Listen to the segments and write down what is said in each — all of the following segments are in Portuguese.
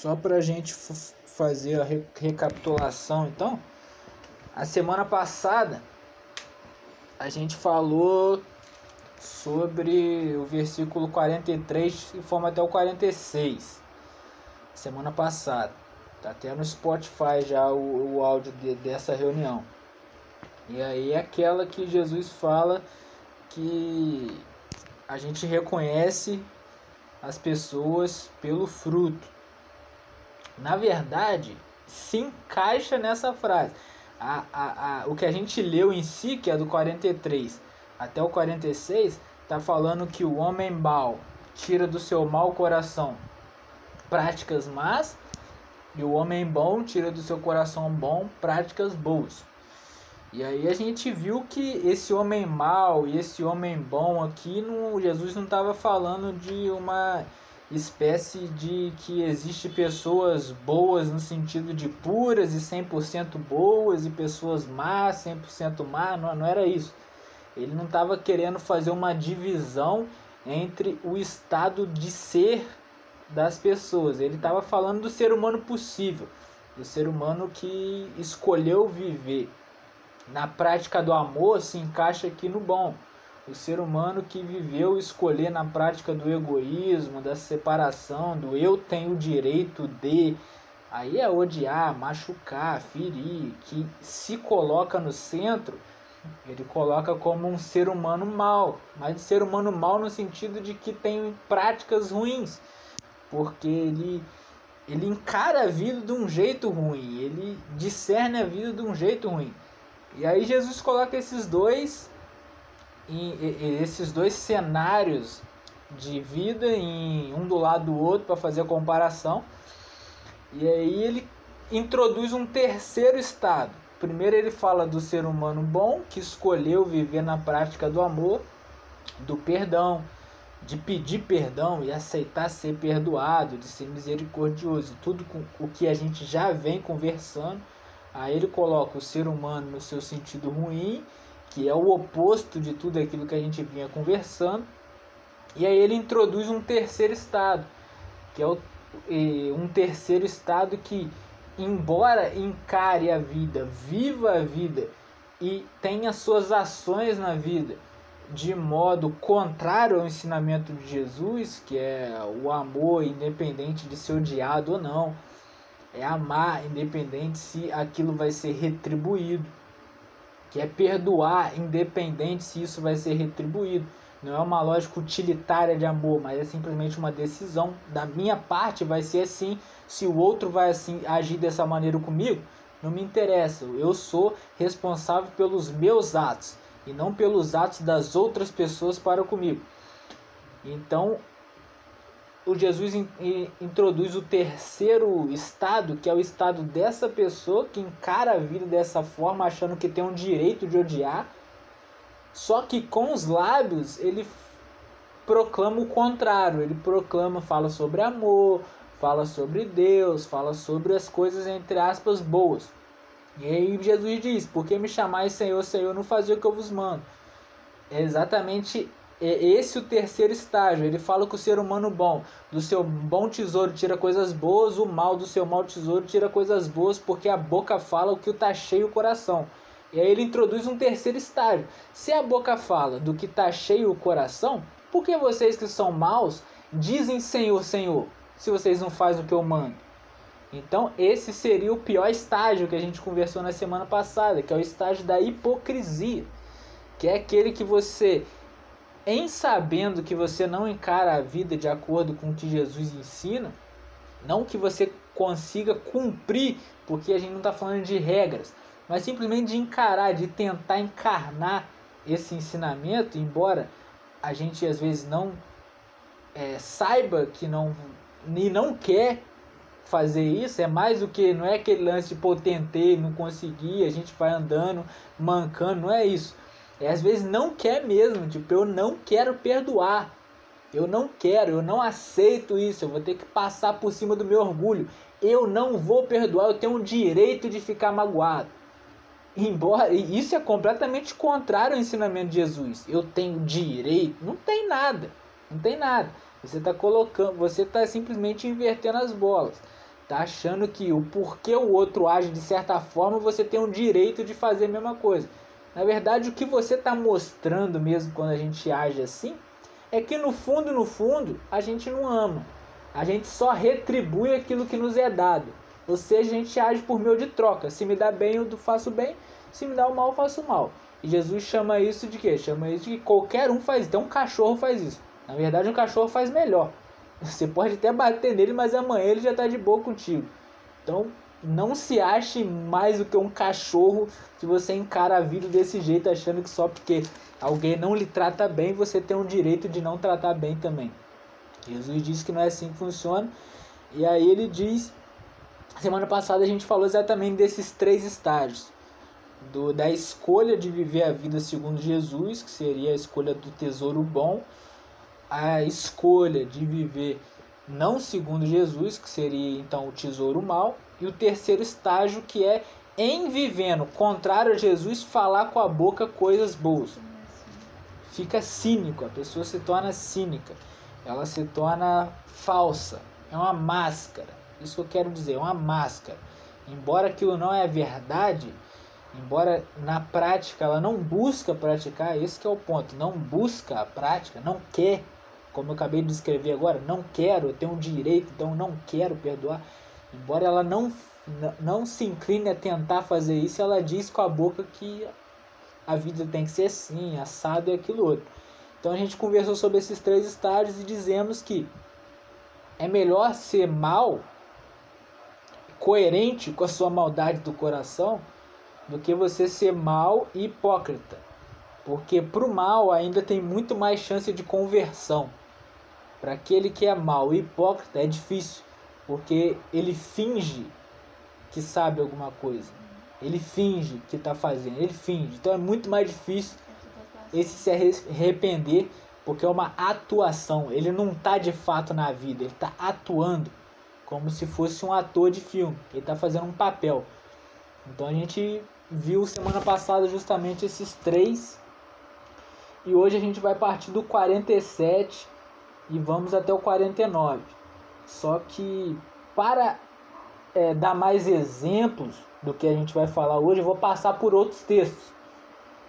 só para a gente fazer a re recapitulação, então, a semana passada a gente falou sobre o versículo 43 e fomos até o 46, semana passada. Tá até no Spotify já o, o áudio de, dessa reunião. E aí é aquela que Jesus fala que a gente reconhece as pessoas pelo fruto. Na verdade, se encaixa nessa frase. A, a, a, o que a gente leu em si, que é do 43 até o 46, está falando que o homem mau tira do seu mau coração práticas más e o homem bom tira do seu coração bom práticas boas. E aí a gente viu que esse homem mau e esse homem bom aqui, no, Jesus não estava falando de uma espécie de que existe pessoas boas no sentido de puras e 100% boas e pessoas más, 100% más, não, não era isso. Ele não estava querendo fazer uma divisão entre o estado de ser das pessoas. Ele estava falando do ser humano possível, do ser humano que escolheu viver na prática do amor se encaixa aqui no bom. O ser humano que viveu escolher na prática do egoísmo, da separação, do eu tenho o direito de. Aí é odiar, machucar, ferir, que se coloca no centro, ele coloca como um ser humano mau, mas ser humano mau no sentido de que tem práticas ruins, porque ele ele encara a vida de um jeito ruim, ele discerne a vida de um jeito ruim. E aí Jesus coloca esses dois esses dois cenários de vida em um do lado do outro para fazer a comparação. E aí ele introduz um terceiro estado. Primeiro ele fala do ser humano bom que escolheu viver na prática do amor, do perdão, de pedir perdão e aceitar ser perdoado, de ser misericordioso, tudo com o que a gente já vem conversando. Aí ele coloca o ser humano no seu sentido ruim, que é o oposto de tudo aquilo que a gente vinha conversando. E aí ele introduz um terceiro estado, que é o, um terceiro estado que, embora encare a vida, viva a vida e tenha suas ações na vida de modo contrário ao ensinamento de Jesus, que é o amor independente de ser odiado ou não, é amar independente se aquilo vai ser retribuído, que é perdoar independente se isso vai ser retribuído. Não é uma lógica utilitária de amor, mas é simplesmente uma decisão da minha parte vai ser assim. Se o outro vai assim agir dessa maneira comigo, não me interessa. Eu sou responsável pelos meus atos e não pelos atos das outras pessoas para comigo. Então, o Jesus in, in, introduz o terceiro estado, que é o estado dessa pessoa que encara a vida dessa forma, achando que tem um direito de odiar. Só que com os lábios ele proclama o contrário. Ele proclama, fala sobre amor, fala sobre Deus, fala sobre as coisas entre aspas boas. E aí Jesus diz: Por que me chamais Senhor, Senhor, não fazia o que eu vos mando? É exatamente é esse o terceiro estágio. Ele fala que o ser humano bom, do seu bom tesouro tira coisas boas, o mal do seu mau tesouro tira coisas boas, porque a boca fala o que está cheio o coração. E aí ele introduz um terceiro estágio. Se a boca fala do que está cheio o coração, por que vocês que são maus dizem Senhor, Senhor, se vocês não fazem o que eu mando? Então, esse seria o pior estágio que a gente conversou na semana passada, que é o estágio da hipocrisia, que é aquele que você em sabendo que você não encara a vida de acordo com o que Jesus ensina, não que você consiga cumprir, porque a gente não está falando de regras, mas simplesmente de encarar, de tentar encarnar esse ensinamento, embora a gente às vezes não é, saiba que não e não quer fazer isso, é mais do que não é aquele lance de pô, tentei, não consegui, a gente vai andando, mancando, não é isso. É, às vezes não quer mesmo, tipo, eu não quero perdoar. Eu não quero, eu não aceito isso, eu vou ter que passar por cima do meu orgulho. Eu não vou perdoar, eu tenho o direito de ficar magoado. Embora isso é completamente contrário ao ensinamento de Jesus. Eu tenho direito, não tem nada. Não tem nada. Você está colocando, você está simplesmente invertendo as bolas. Tá achando que o porquê o outro age de certa forma, você tem o direito de fazer a mesma coisa. Na verdade, o que você está mostrando mesmo quando a gente age assim, é que no fundo, no fundo, a gente não ama. A gente só retribui aquilo que nos é dado. Ou seja, a gente age por meio de troca. Se me dá bem, eu faço bem. Se me dá o mal, eu faço mal. E Jesus chama isso de quê? Chama isso de que qualquer um faz. Então um cachorro faz isso. Na verdade, um cachorro faz melhor. Você pode até bater nele, mas amanhã ele já está de boa contigo. Então, não se ache mais do que um cachorro se você encara a vida desse jeito, achando que só porque alguém não lhe trata bem, você tem o direito de não tratar bem também. Jesus disse que não é assim que funciona. E aí ele diz, semana passada a gente falou exatamente desses três estágios. Do, da escolha de viver a vida segundo Jesus, que seria a escolha do tesouro bom, a escolha de viver não segundo Jesus, que seria então o tesouro mal, e o terceiro estágio que é em vivendo contrário a Jesus falar com a boca coisas boas. Fica cínico, a pessoa se torna cínica, ela se torna falsa, é uma máscara. Isso que eu quero dizer, é uma máscara. Embora aquilo não é verdade, embora na prática ela não busca praticar, esse é o ponto, não busca a prática, não quer como eu acabei de descrever agora, não quero, eu tenho um direito, então não quero perdoar. Embora ela não, não se incline a tentar fazer isso, ela diz com a boca que a vida tem que ser assim, assado e aquilo outro. Então a gente conversou sobre esses três estágios e dizemos que é melhor ser mal, coerente com a sua maldade do coração, do que você ser mal e hipócrita. Porque para o mal ainda tem muito mais chance de conversão. Para aquele que é mau e hipócrita é difícil, porque ele finge que sabe alguma coisa. Ele finge que está fazendo, ele finge. Então é muito mais difícil esse se arrepender, porque é uma atuação. Ele não está de fato na vida, ele está atuando como se fosse um ator de filme. Ele está fazendo um papel. Então a gente viu semana passada justamente esses três. E hoje a gente vai partir do 47 e vamos até o 49. Só que para é, dar mais exemplos do que a gente vai falar hoje, eu vou passar por outros textos.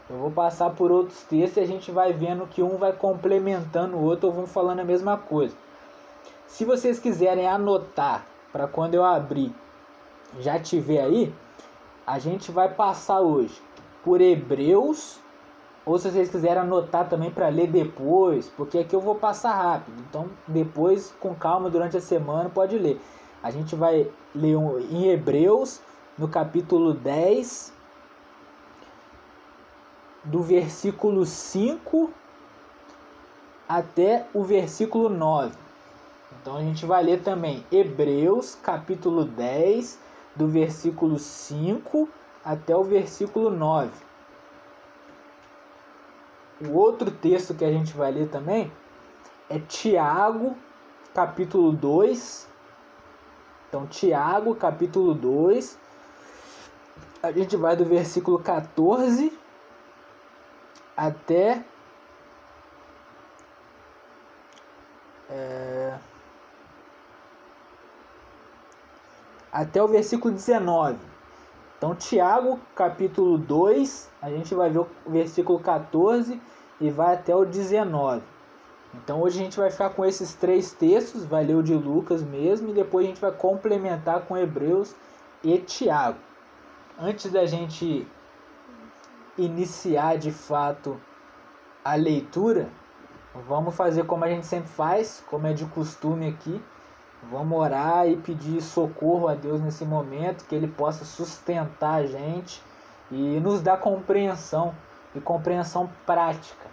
Eu vou passar por outros textos e a gente vai vendo que um vai complementando o outro ou vão falando a mesma coisa. Se vocês quiserem anotar para quando eu abrir já tiver aí, a gente vai passar hoje por Hebreus ou se vocês quiserem anotar também para ler depois, porque aqui eu vou passar rápido. Então, depois, com calma, durante a semana, pode ler. A gente vai ler em Hebreus, no capítulo 10, do versículo 5 até o versículo 9. Então, a gente vai ler também Hebreus, capítulo 10, do versículo 5 até o versículo 9. O outro texto que a gente vai ler também é Tiago, capítulo 2. Então, Tiago, capítulo 2. A gente vai do versículo 14 até. É, até o versículo 19. Então, Tiago, capítulo 2, a gente vai ver o versículo 14 e vai até o 19. Então, hoje a gente vai ficar com esses três textos, vai ler o de Lucas mesmo, e depois a gente vai complementar com Hebreus e Tiago. Antes da gente iniciar de fato a leitura, vamos fazer como a gente sempre faz, como é de costume aqui Vamos orar e pedir socorro a Deus nesse momento, que Ele possa sustentar a gente e nos dar compreensão e compreensão prática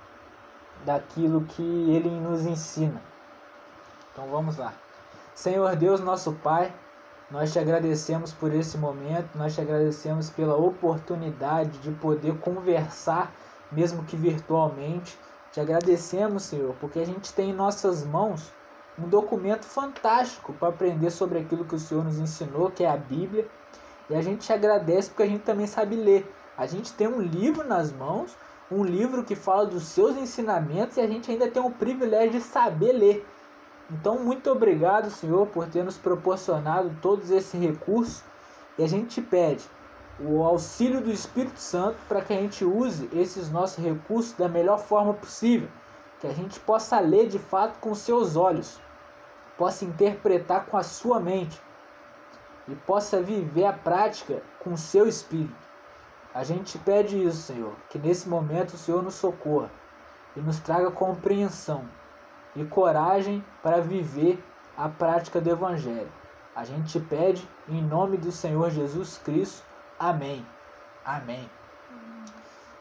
daquilo que Ele nos ensina. Então vamos lá. Senhor Deus, nosso Pai, nós te agradecemos por esse momento, nós te agradecemos pela oportunidade de poder conversar, mesmo que virtualmente. Te agradecemos, Senhor, porque a gente tem em nossas mãos um documento fantástico para aprender sobre aquilo que o Senhor nos ensinou, que é a Bíblia. E a gente te agradece porque a gente também sabe ler. A gente tem um livro nas mãos, um livro que fala dos seus ensinamentos e a gente ainda tem o privilégio de saber ler. Então, muito obrigado, Senhor, por ter nos proporcionado todos esses recursos. E a gente te pede o auxílio do Espírito Santo para que a gente use esses nossos recursos da melhor forma possível. Que a gente possa ler de fato com seus olhos, possa interpretar com a sua mente e possa viver a prática com o seu espírito. A gente pede isso, Senhor, que nesse momento o Senhor nos socorra e nos traga compreensão e coragem para viver a prática do Evangelho. A gente te pede em nome do Senhor Jesus Cristo. Amém. Amém.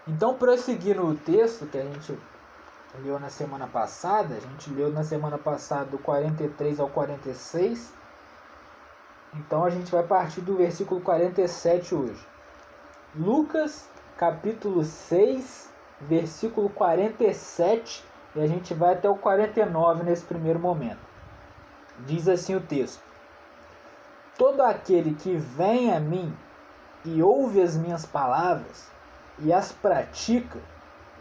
Então, prosseguindo o texto que a gente leu na semana passada, a gente leu na semana passada do 43 ao 46. Então, a gente vai partir do versículo 47 hoje. Lucas, capítulo 6, versículo 47 e a gente vai até o 49 nesse primeiro momento. Diz assim o texto: Todo aquele que vem a mim e ouve as minhas palavras e as pratica,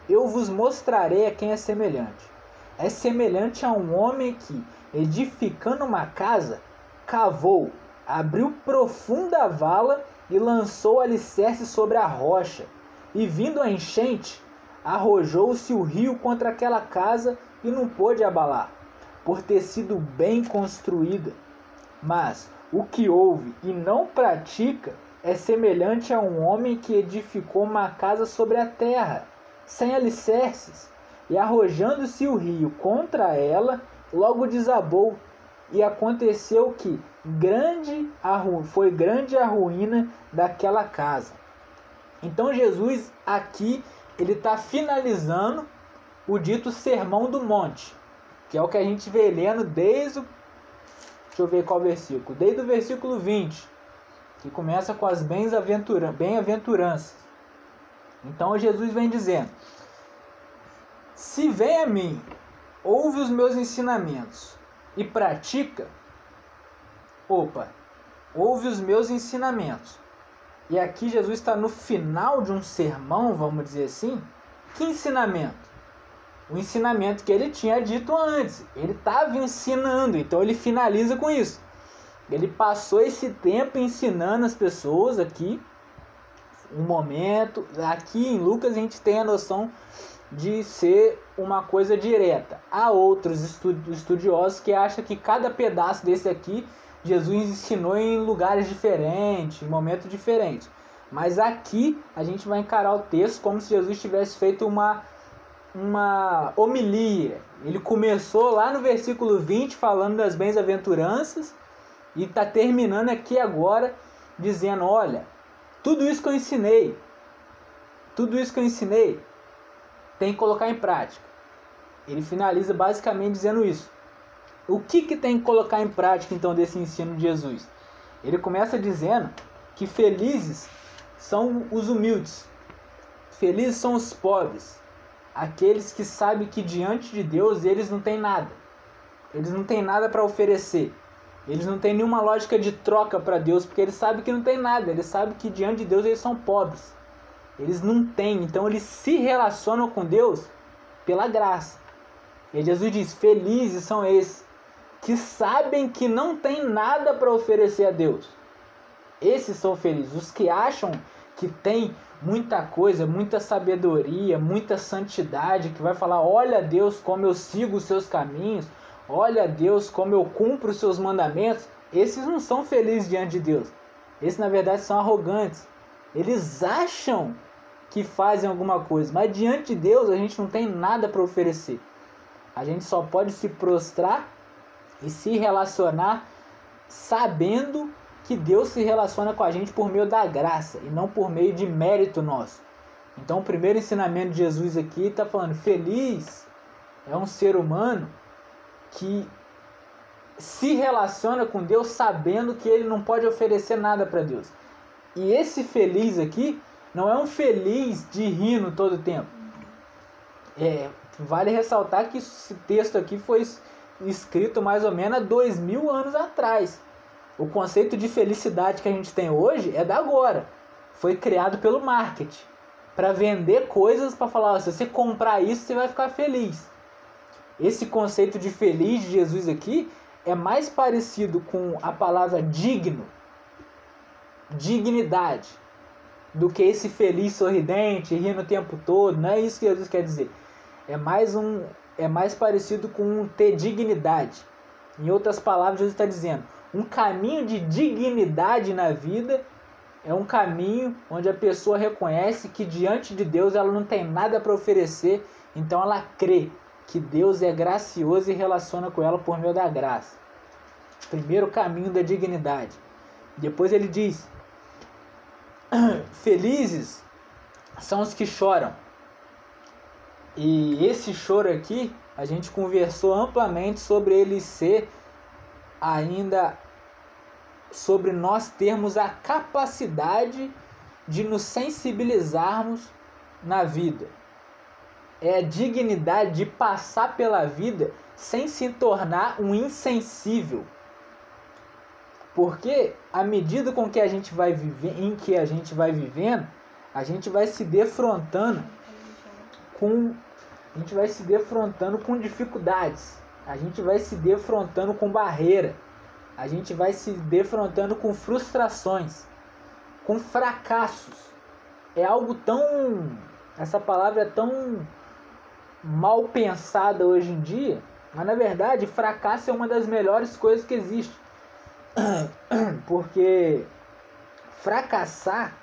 eu vos mostrarei a quem é semelhante. É semelhante a um homem que, edificando uma casa, cavou, abriu profunda vala e lançou alicerce sobre a rocha. E vindo a enchente, arrojou-se o rio contra aquela casa e não pôde abalar, por ter sido bem construída. Mas o que ouve e não pratica é semelhante a um homem que edificou uma casa sobre a terra, sem alicerces, e arrojando-se o rio contra ela, logo desabou. E aconteceu que grande foi grande a ruína daquela casa. Então Jesus aqui ele está finalizando o dito Sermão do Monte, que é o que a gente vê lendo desde o. Deixa eu ver qual versículo. Desde o versículo 20, que começa com as bem-aventuranças. Então Jesus vem dizendo: Se vem a mim, ouve os meus ensinamentos e pratica, opa, ouve os meus ensinamentos e aqui Jesus está no final de um sermão, vamos dizer assim. Que ensinamento? O ensinamento que ele tinha dito antes. Ele estava ensinando, então ele finaliza com isso. Ele passou esse tempo ensinando as pessoas aqui. Um momento. Aqui em Lucas a gente tem a noção de ser uma coisa direta. Há outros estudiosos que acham que cada pedaço desse aqui Jesus ensinou em lugares diferentes, em momentos diferentes. Mas aqui a gente vai encarar o texto como se Jesus tivesse feito uma, uma homilia. Ele começou lá no versículo 20 falando das bem-aventuranças e está terminando aqui agora dizendo: Olha, tudo isso que eu ensinei, tudo isso que eu ensinei, tem que colocar em prática. Ele finaliza basicamente dizendo isso. O que, que tem que colocar em prática então desse ensino de Jesus? Ele começa dizendo que felizes são os humildes, felizes são os pobres, aqueles que sabem que diante de Deus eles não têm nada, eles não têm nada para oferecer, eles não têm nenhuma lógica de troca para Deus, porque eles sabem que não tem nada, eles sabem que diante de Deus eles são pobres, eles não têm, então eles se relacionam com Deus pela graça. E Jesus diz: Felizes são esses que sabem que não tem nada para oferecer a Deus. Esses são felizes. Os que acham que tem muita coisa, muita sabedoria, muita santidade, que vai falar: olha Deus como eu sigo os seus caminhos, olha Deus como eu cumpro os seus mandamentos. Esses não são felizes diante de Deus. Esses na verdade são arrogantes. Eles acham que fazem alguma coisa, mas diante de Deus a gente não tem nada para oferecer. A gente só pode se prostrar e se relacionar sabendo que Deus se relaciona com a gente por meio da graça e não por meio de mérito nosso. Então, o primeiro ensinamento de Jesus aqui está falando: feliz é um ser humano que se relaciona com Deus sabendo que ele não pode oferecer nada para Deus. E esse feliz aqui não é um feliz de rindo todo o tempo. É, vale ressaltar que esse texto aqui foi escrito mais ou menos há dois mil anos atrás. O conceito de felicidade que a gente tem hoje é da agora. Foi criado pelo marketing para vender coisas para falar: se você comprar isso, você vai ficar feliz. Esse conceito de feliz de Jesus aqui é mais parecido com a palavra digno, dignidade, do que esse feliz sorridente, rindo o tempo todo. Não é isso que Jesus quer dizer. É mais um é mais parecido com ter dignidade. Em outras palavras, Jesus está dizendo: um caminho de dignidade na vida é um caminho onde a pessoa reconhece que diante de Deus ela não tem nada para oferecer, então ela crê que Deus é gracioso e relaciona com ela por meio da graça. Primeiro caminho da dignidade. Depois ele diz: Felizes são os que choram. E esse choro aqui, a gente conversou amplamente sobre ele ser ainda sobre nós termos a capacidade de nos sensibilizarmos na vida. É a dignidade de passar pela vida sem se tornar um insensível. Porque à medida com que a gente vai viver, em que a gente vai vivendo, a gente vai se defrontando com a gente vai se defrontando com dificuldades. A gente vai se defrontando com barreira. A gente vai se defrontando com frustrações, com fracassos. É algo tão essa palavra é tão mal pensada hoje em dia, mas na verdade, fracasso é uma das melhores coisas que existe. Porque fracassar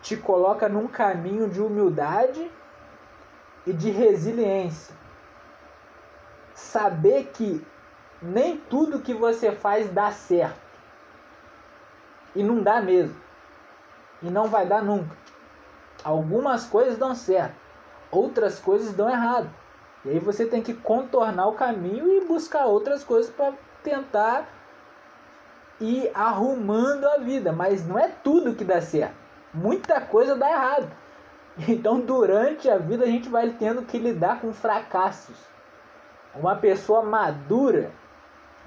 te coloca num caminho de humildade e de resiliência. Saber que nem tudo que você faz dá certo. E não dá mesmo. E não vai dar nunca. Algumas coisas dão certo, outras coisas dão errado. E aí você tem que contornar o caminho e buscar outras coisas para tentar ir arrumando a vida, mas não é tudo que dá certo. Muita coisa dá errado. Então, durante a vida, a gente vai tendo que lidar com fracassos. Uma pessoa madura,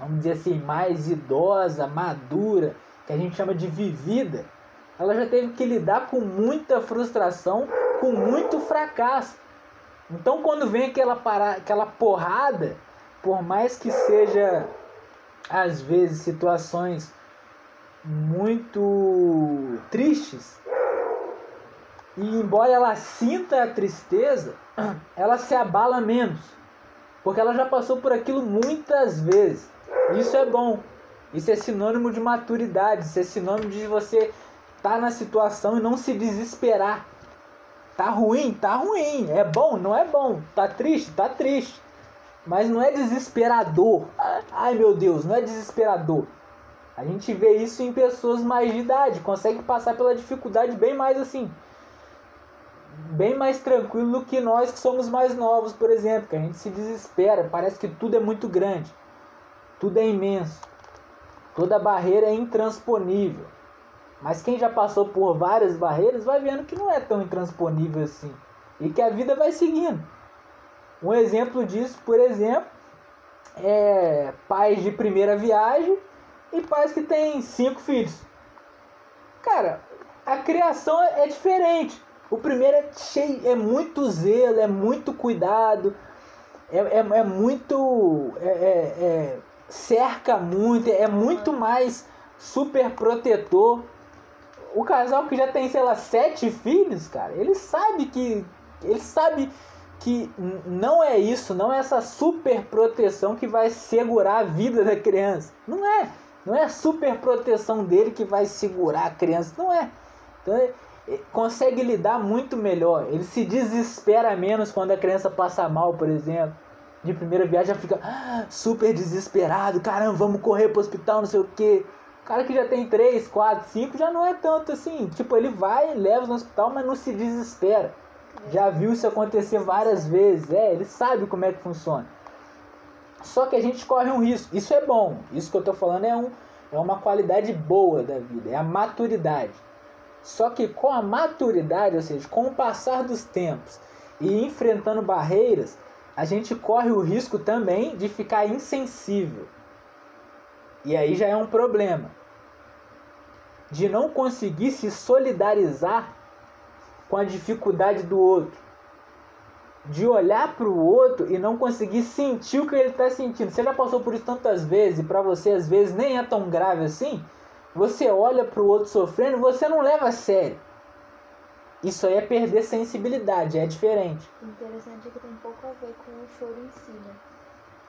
vamos dizer assim, mais idosa, madura, que a gente chama de vivida, ela já teve que lidar com muita frustração, com muito fracasso. Então, quando vem aquela, para, aquela porrada, por mais que seja, às vezes, situações muito tristes, e embora ela sinta a tristeza, ela se abala menos. Porque ela já passou por aquilo muitas vezes. Isso é bom. Isso é sinônimo de maturidade. Isso é sinônimo de você estar tá na situação e não se desesperar. Tá ruim? Tá ruim. É bom? Não é bom. Tá triste? Tá triste. Mas não é desesperador. Ai meu Deus, não é desesperador. A gente vê isso em pessoas mais de idade. Consegue passar pela dificuldade bem mais assim bem mais tranquilo do que nós que somos mais novos, por exemplo, que a gente se desespera, parece que tudo é muito grande, tudo é imenso, toda barreira é intransponível. Mas quem já passou por várias barreiras vai vendo que não é tão intransponível assim e que a vida vai seguindo. Um exemplo disso, por exemplo, é pais de primeira viagem e pais que têm cinco filhos. Cara, a criação é diferente. O primeiro é cheio, é muito zelo, é muito cuidado, é, é, é muito. É, é, é, cerca muito, é muito mais super protetor. O casal que já tem, sei lá, sete filhos, cara, ele sabe que. Ele sabe que não é isso, não é essa super proteção que vai segurar a vida da criança. Não é. Não é a super proteção dele que vai segurar a criança. Não é. Então, consegue lidar muito melhor. Ele se desespera menos quando a criança passa mal, por exemplo. De primeira viagem já fica ah, super desesperado, caramba, vamos correr pro hospital, não sei o que. Cara que já tem 3, 4, 5 já não é tanto assim. Tipo, ele vai, leva no hospital, mas não se desespera. Já viu isso acontecer várias vezes. É, ele sabe como é que funciona. Só que a gente corre um risco. Isso é bom. Isso que eu tô falando é, um, é uma qualidade boa da vida, é a maturidade. Só que com a maturidade, ou seja, com o passar dos tempos e enfrentando barreiras, a gente corre o risco também de ficar insensível. E aí já é um problema. De não conseguir se solidarizar com a dificuldade do outro. de olhar para o outro e não conseguir sentir o que ele está sentindo. Você já passou por isso tantas vezes e para você às vezes nem é tão grave assim? Você olha para o outro sofrendo e você não leva a sério. Isso aí é perder sensibilidade, é diferente. Interessante é que tem pouco a ver com o choro em si, né?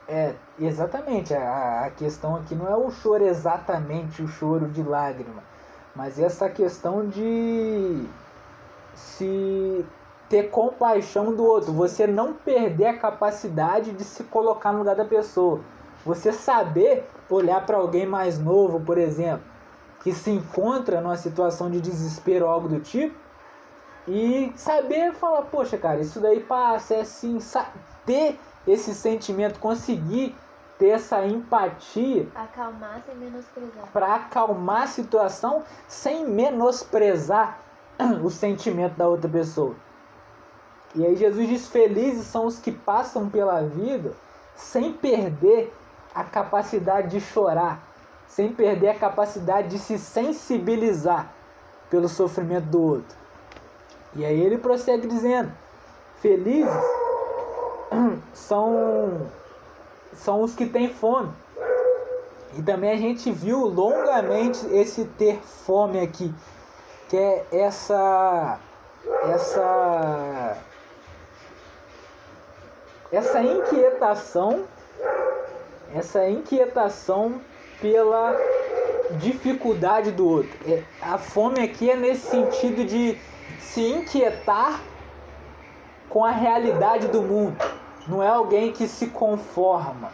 É, exatamente. A, a questão aqui não é o choro exatamente o choro de lágrima, mas essa questão de se ter compaixão do outro, você não perder a capacidade de se colocar no lugar da pessoa. Você saber olhar para alguém mais novo, por exemplo, que se encontra numa situação de desespero ou algo do tipo, e saber falar, poxa, cara, isso daí passa, é assim, ter esse sentimento, conseguir ter essa empatia. Acalmar sem menosprezar. Para acalmar a situação sem menosprezar o sentimento da outra pessoa. E aí Jesus diz: Felizes são os que passam pela vida sem perder a capacidade de chorar, sem perder a capacidade de se sensibilizar pelo sofrimento do outro. E aí ele prossegue dizendo: Felizes são, são os que têm fome. E também a gente viu longamente esse ter fome aqui, que é essa essa essa inquietação, essa inquietação pela dificuldade do outro. É, a fome aqui é nesse sentido de se inquietar com a realidade do mundo. Não é alguém que se conforma.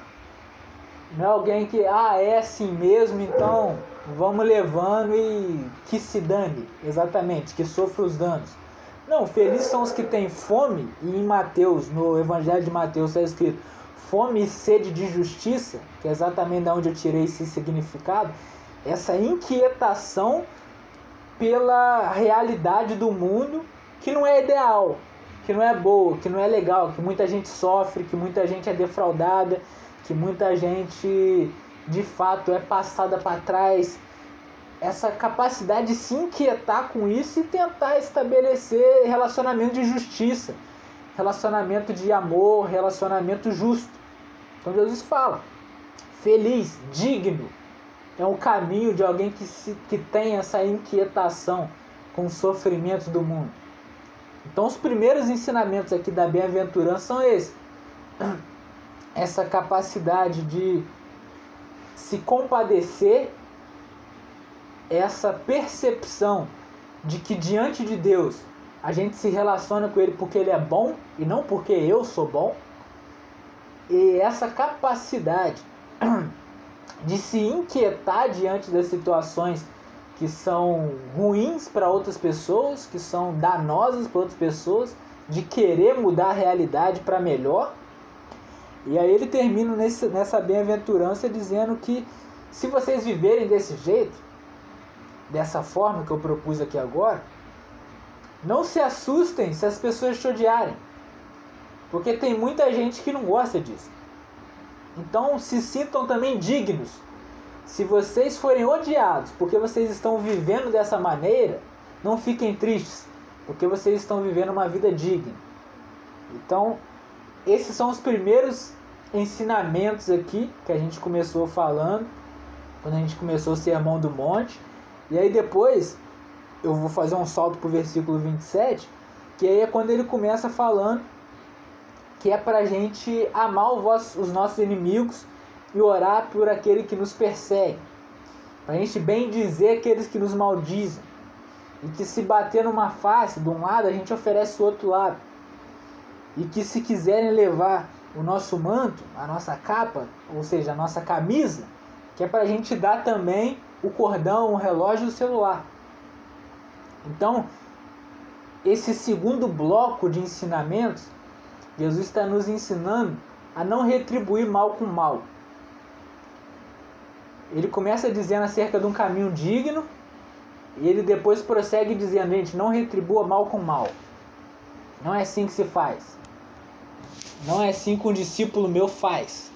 Não é alguém que, ah, é assim mesmo, então vamos levando e que se dane, exatamente, que sofra os danos. Não, felizes são os que têm fome, e em Mateus, no Evangelho de Mateus está escrito fome e sede de justiça, que é exatamente de onde eu tirei esse significado, essa inquietação pela realidade do mundo que não é ideal, que não é boa, que não é legal, que muita gente sofre, que muita gente é defraudada, que muita gente de fato é passada para trás. Essa capacidade de se inquietar com isso e tentar estabelecer relacionamento de justiça, relacionamento de amor, relacionamento justo. Então Jesus fala: feliz, digno, é o caminho de alguém que, se, que tem essa inquietação com os sofrimentos do mundo. Então, os primeiros ensinamentos aqui da bem-aventurança são esses: essa capacidade de se compadecer, essa percepção de que diante de Deus a gente se relaciona com Ele porque Ele é bom e não porque eu sou bom, e essa capacidade de se inquietar diante das situações que são ruins para outras pessoas, que são danosas para outras pessoas, de querer mudar a realidade para melhor. E aí ele termina nesse, nessa bem-aventurança dizendo que se vocês viverem desse jeito, dessa forma que eu propus aqui agora, não se assustem se as pessoas te odiarem. Porque tem muita gente que não gosta disso. Então se sintam também dignos. Se vocês forem odiados porque vocês estão vivendo dessa maneira, não fiquem tristes, porque vocês estão vivendo uma vida digna. Então, esses são os primeiros ensinamentos aqui que a gente começou falando, quando a gente começou o Sermão do Monte. E aí depois eu vou fazer um salto para o versículo 27, que aí é quando ele começa falando que é para a gente amar os nossos inimigos e orar por aquele que nos persegue. Para a gente bem dizer aqueles que nos maldizem. E que se bater numa face de um lado, a gente oferece o outro lado. E que se quiserem levar o nosso manto, a nossa capa, ou seja, a nossa camisa, que é para a gente dar também o cordão, o relógio e o celular. Então, esse segundo bloco de ensinamentos Jesus está nos ensinando a não retribuir mal com mal. Ele começa dizendo acerca de um caminho digno e ele depois prossegue dizendo: gente, não retribua mal com mal. Não é assim que se faz. Não é assim que um discípulo meu faz.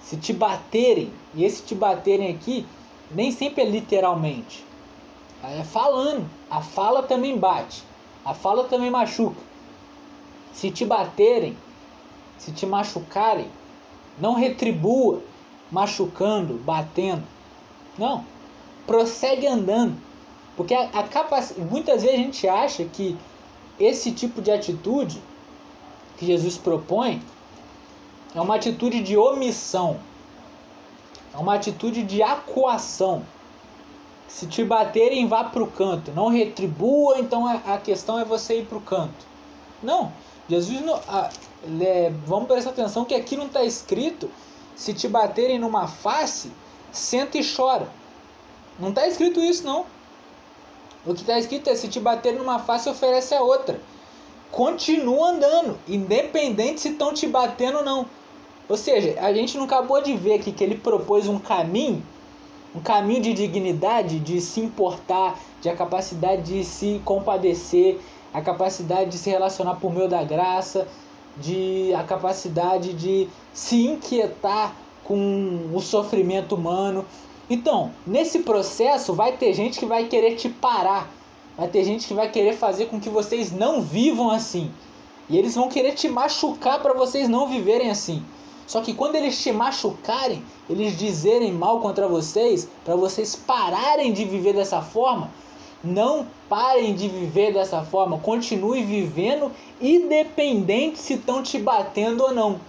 Se te baterem, e esse te baterem aqui, nem sempre é literalmente. É falando. A fala também bate. A fala também machuca. Se te baterem, se te machucarem, não retribua machucando, batendo. Não. Prossegue andando. Porque a, a capac... muitas vezes a gente acha que esse tipo de atitude que Jesus propõe é uma atitude de omissão. É uma atitude de acuação. Se te baterem, vá para o canto. Não retribua, então a questão é você ir para o canto. Não. Jesus, não, é, vamos prestar atenção que aqui não está escrito: se te baterem numa face, senta e chora. Não está escrito isso, não. O que está escrito é: se te baterem numa face, oferece a outra. Continua andando, independente se estão te batendo ou não. Ou seja, a gente não acabou de ver aqui que ele propôs um caminho, um caminho de dignidade, de se importar, de a capacidade de se compadecer, a capacidade de se relacionar por meio da graça, de a capacidade de se inquietar com o sofrimento humano. Então, nesse processo vai ter gente que vai querer te parar, vai ter gente que vai querer fazer com que vocês não vivam assim. E eles vão querer te machucar para vocês não viverem assim. Só que quando eles te machucarem, eles dizerem mal contra vocês, para vocês pararem de viver dessa forma, não parem de viver dessa forma, continue vivendo independente se estão te batendo ou não.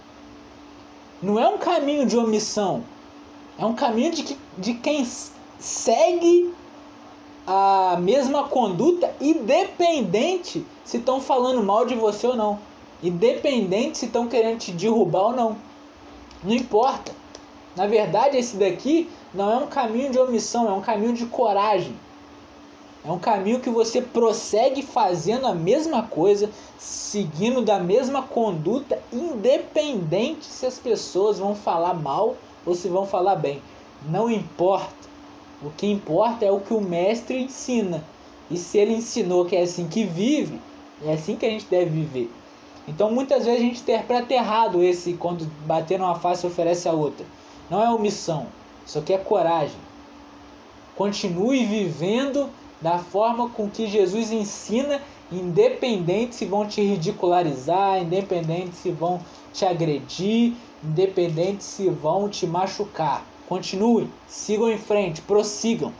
Não é um caminho de omissão, é um caminho de, de quem segue a mesma conduta, independente se estão falando mal de você ou não, independente se estão querendo te derrubar ou não. Não importa. Na verdade, esse daqui não é um caminho de omissão, é um caminho de coragem. É um caminho que você prossegue fazendo a mesma coisa, seguindo da mesma conduta, independente se as pessoas vão falar mal ou se vão falar bem. Não importa. O que importa é o que o mestre ensina. E se ele ensinou que é assim que vive, é assim que a gente deve viver. Então muitas vezes a gente interpreta errado esse quando bater numa face oferece a outra. Não é omissão, isso aqui é coragem. Continue vivendo da forma com que Jesus ensina, independente se vão te ridicularizar, independente se vão te agredir, independente se vão te machucar. Continue, sigam em frente, prossigam.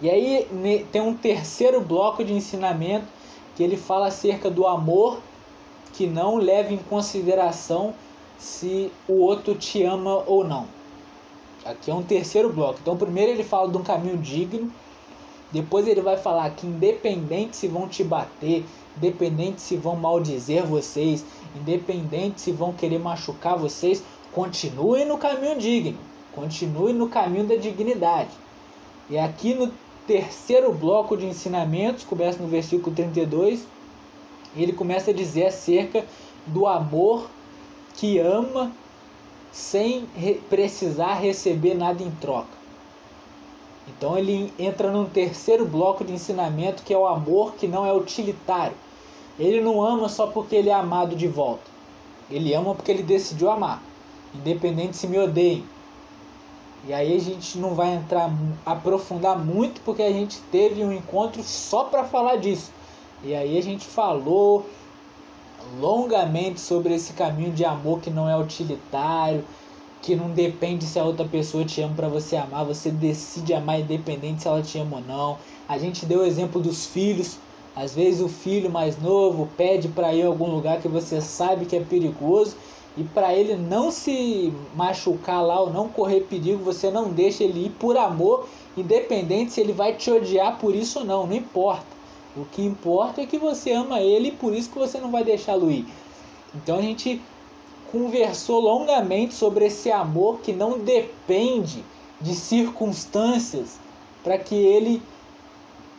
E aí tem um terceiro bloco de ensinamento que ele fala acerca do amor que não leva em consideração se o outro te ama ou não. Aqui é um terceiro bloco. Então, primeiro ele fala de um caminho digno, depois ele vai falar que independente se vão te bater, independente se vão maldizer vocês, independente se vão querer machucar vocês, continue no caminho digno, continue no caminho da dignidade. E aqui no terceiro bloco de ensinamentos, começa no versículo 32, ele começa a dizer acerca do amor que ama sem re precisar receber nada em troca. Então ele entra num terceiro bloco de ensinamento que é o amor que não é utilitário. Ele não ama só porque ele é amado de volta. Ele ama porque ele decidiu amar, independente se me odeiem. E aí a gente não vai entrar aprofundar muito porque a gente teve um encontro só para falar disso. E aí a gente falou longamente sobre esse caminho de amor que não é utilitário, que não depende se a outra pessoa te ama para você amar, você decide amar independente se ela te ama ou não. A gente deu o exemplo dos filhos. Às vezes o filho mais novo pede para ir a algum lugar que você sabe que é perigoso e para ele não se machucar lá ou não correr perigo, você não deixa ele ir por amor, independente se ele vai te odiar por isso ou não, não importa. O que importa é que você ama ele e por isso que você não vai deixá-lo ir. Então a gente conversou longamente sobre esse amor que não depende de circunstâncias para que ele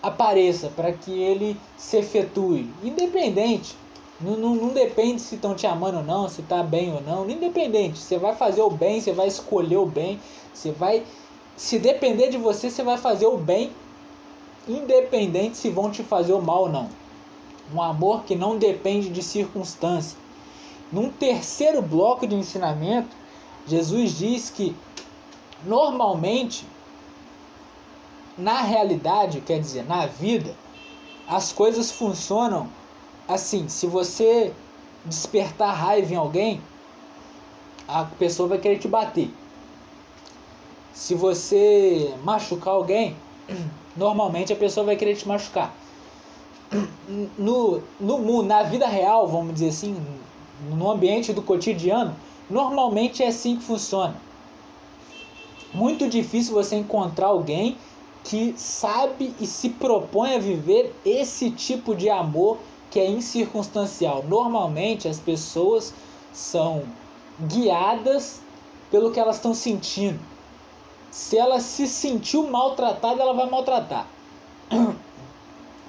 apareça, para que ele se efetue. Independente. Não, não, não depende se estão te amando ou não, se está bem ou não. Independente. Você vai fazer o bem, você vai escolher o bem. Você vai. Se depender de você, você vai fazer o bem independente se vão te fazer o mal ou não. Um amor que não depende de circunstância. Num terceiro bloco de ensinamento, Jesus diz que normalmente, na realidade, quer dizer, na vida, as coisas funcionam assim, se você despertar raiva em alguém, a pessoa vai querer te bater. Se você machucar alguém, normalmente a pessoa vai querer te machucar. No, no, na vida real, vamos dizer assim, no ambiente do cotidiano, normalmente é assim que funciona. Muito difícil você encontrar alguém que sabe e se propõe a viver esse tipo de amor que é incircunstancial. Normalmente as pessoas são guiadas pelo que elas estão sentindo. Se ela se sentiu maltratada, ela vai maltratar.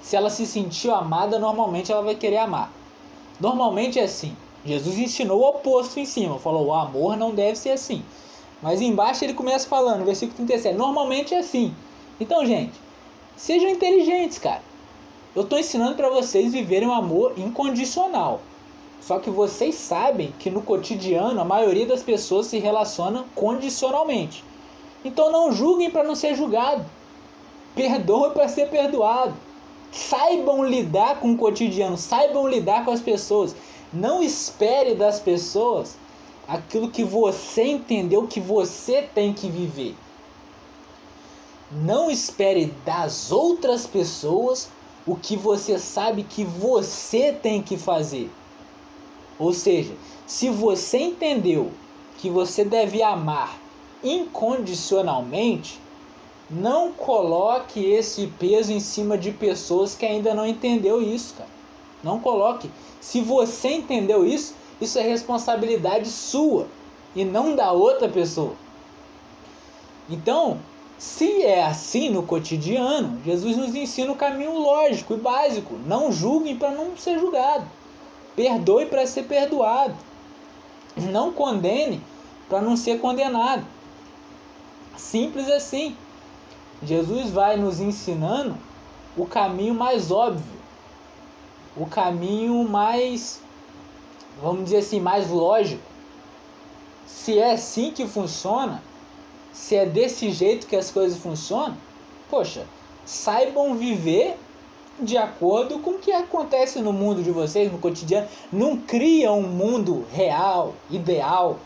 Se ela se sentiu amada, normalmente ela vai querer amar. Normalmente é assim. Jesus ensinou o oposto em cima, falou: o amor não deve ser assim. Mas embaixo ele começa falando, versículo 37, normalmente é assim. Então, gente, sejam inteligentes, cara. Eu estou ensinando para vocês viverem um amor incondicional. Só que vocês sabem que no cotidiano a maioria das pessoas se relaciona condicionalmente. Então não julguem para não ser julgado. Perdoem para ser perdoado. Saibam lidar com o cotidiano, saibam lidar com as pessoas. Não espere das pessoas aquilo que você entendeu que você tem que viver. Não espere das outras pessoas o que você sabe que você tem que fazer. Ou seja, se você entendeu que você deve amar incondicionalmente, não coloque esse peso em cima de pessoas que ainda não entendeu isso, cara. Não coloque. Se você entendeu isso, isso é responsabilidade sua e não da outra pessoa. Então, se é assim no cotidiano, Jesus nos ensina o caminho lógico e básico. Não julguem para não ser julgado. Perdoe para ser perdoado. Não condene para não ser condenado. Simples assim. Jesus vai nos ensinando o caminho mais óbvio, o caminho mais, vamos dizer assim, mais lógico. Se é assim que funciona, se é desse jeito que as coisas funcionam, poxa, saibam viver de acordo com o que acontece no mundo de vocês, no cotidiano. Não cria um mundo real, ideal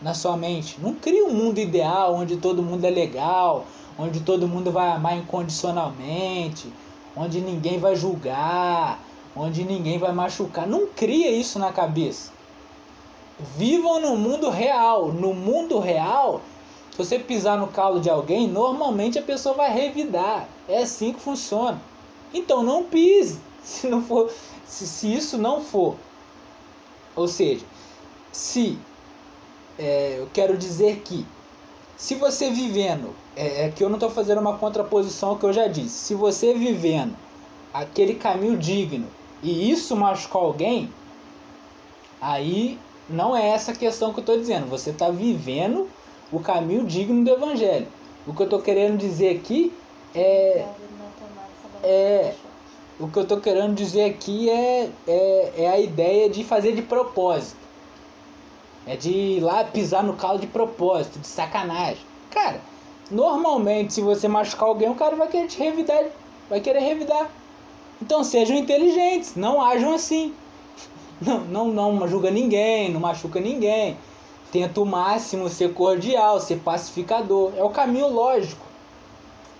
na sua mente. Não cria um mundo ideal onde todo mundo é legal, onde todo mundo vai amar incondicionalmente, onde ninguém vai julgar, onde ninguém vai machucar. Não cria isso na cabeça. Vivam no mundo real. No mundo real, se você pisar no calo de alguém, normalmente a pessoa vai revidar. É assim que funciona. Então não pise. Se não for, se, se isso não for, ou seja, se é, eu quero dizer que se você vivendo, é, é que eu não estou fazendo uma contraposição ao que eu já disse, se você vivendo aquele caminho digno e isso machucar alguém, aí não é essa questão que eu estou dizendo. Você está vivendo o caminho digno do Evangelho. O que eu estou querendo dizer aqui é. É. O que eu estou querendo dizer aqui é, é, é a ideia de fazer de propósito. É de ir lá pisar no calo de propósito, de sacanagem. Cara, normalmente se você machucar alguém, o cara vai querer te revidar, vai querer revidar. Então sejam inteligentes, não ajam assim. Não, não, não julga ninguém, não machuca ninguém. Tenta o máximo ser cordial, ser pacificador. É o caminho lógico.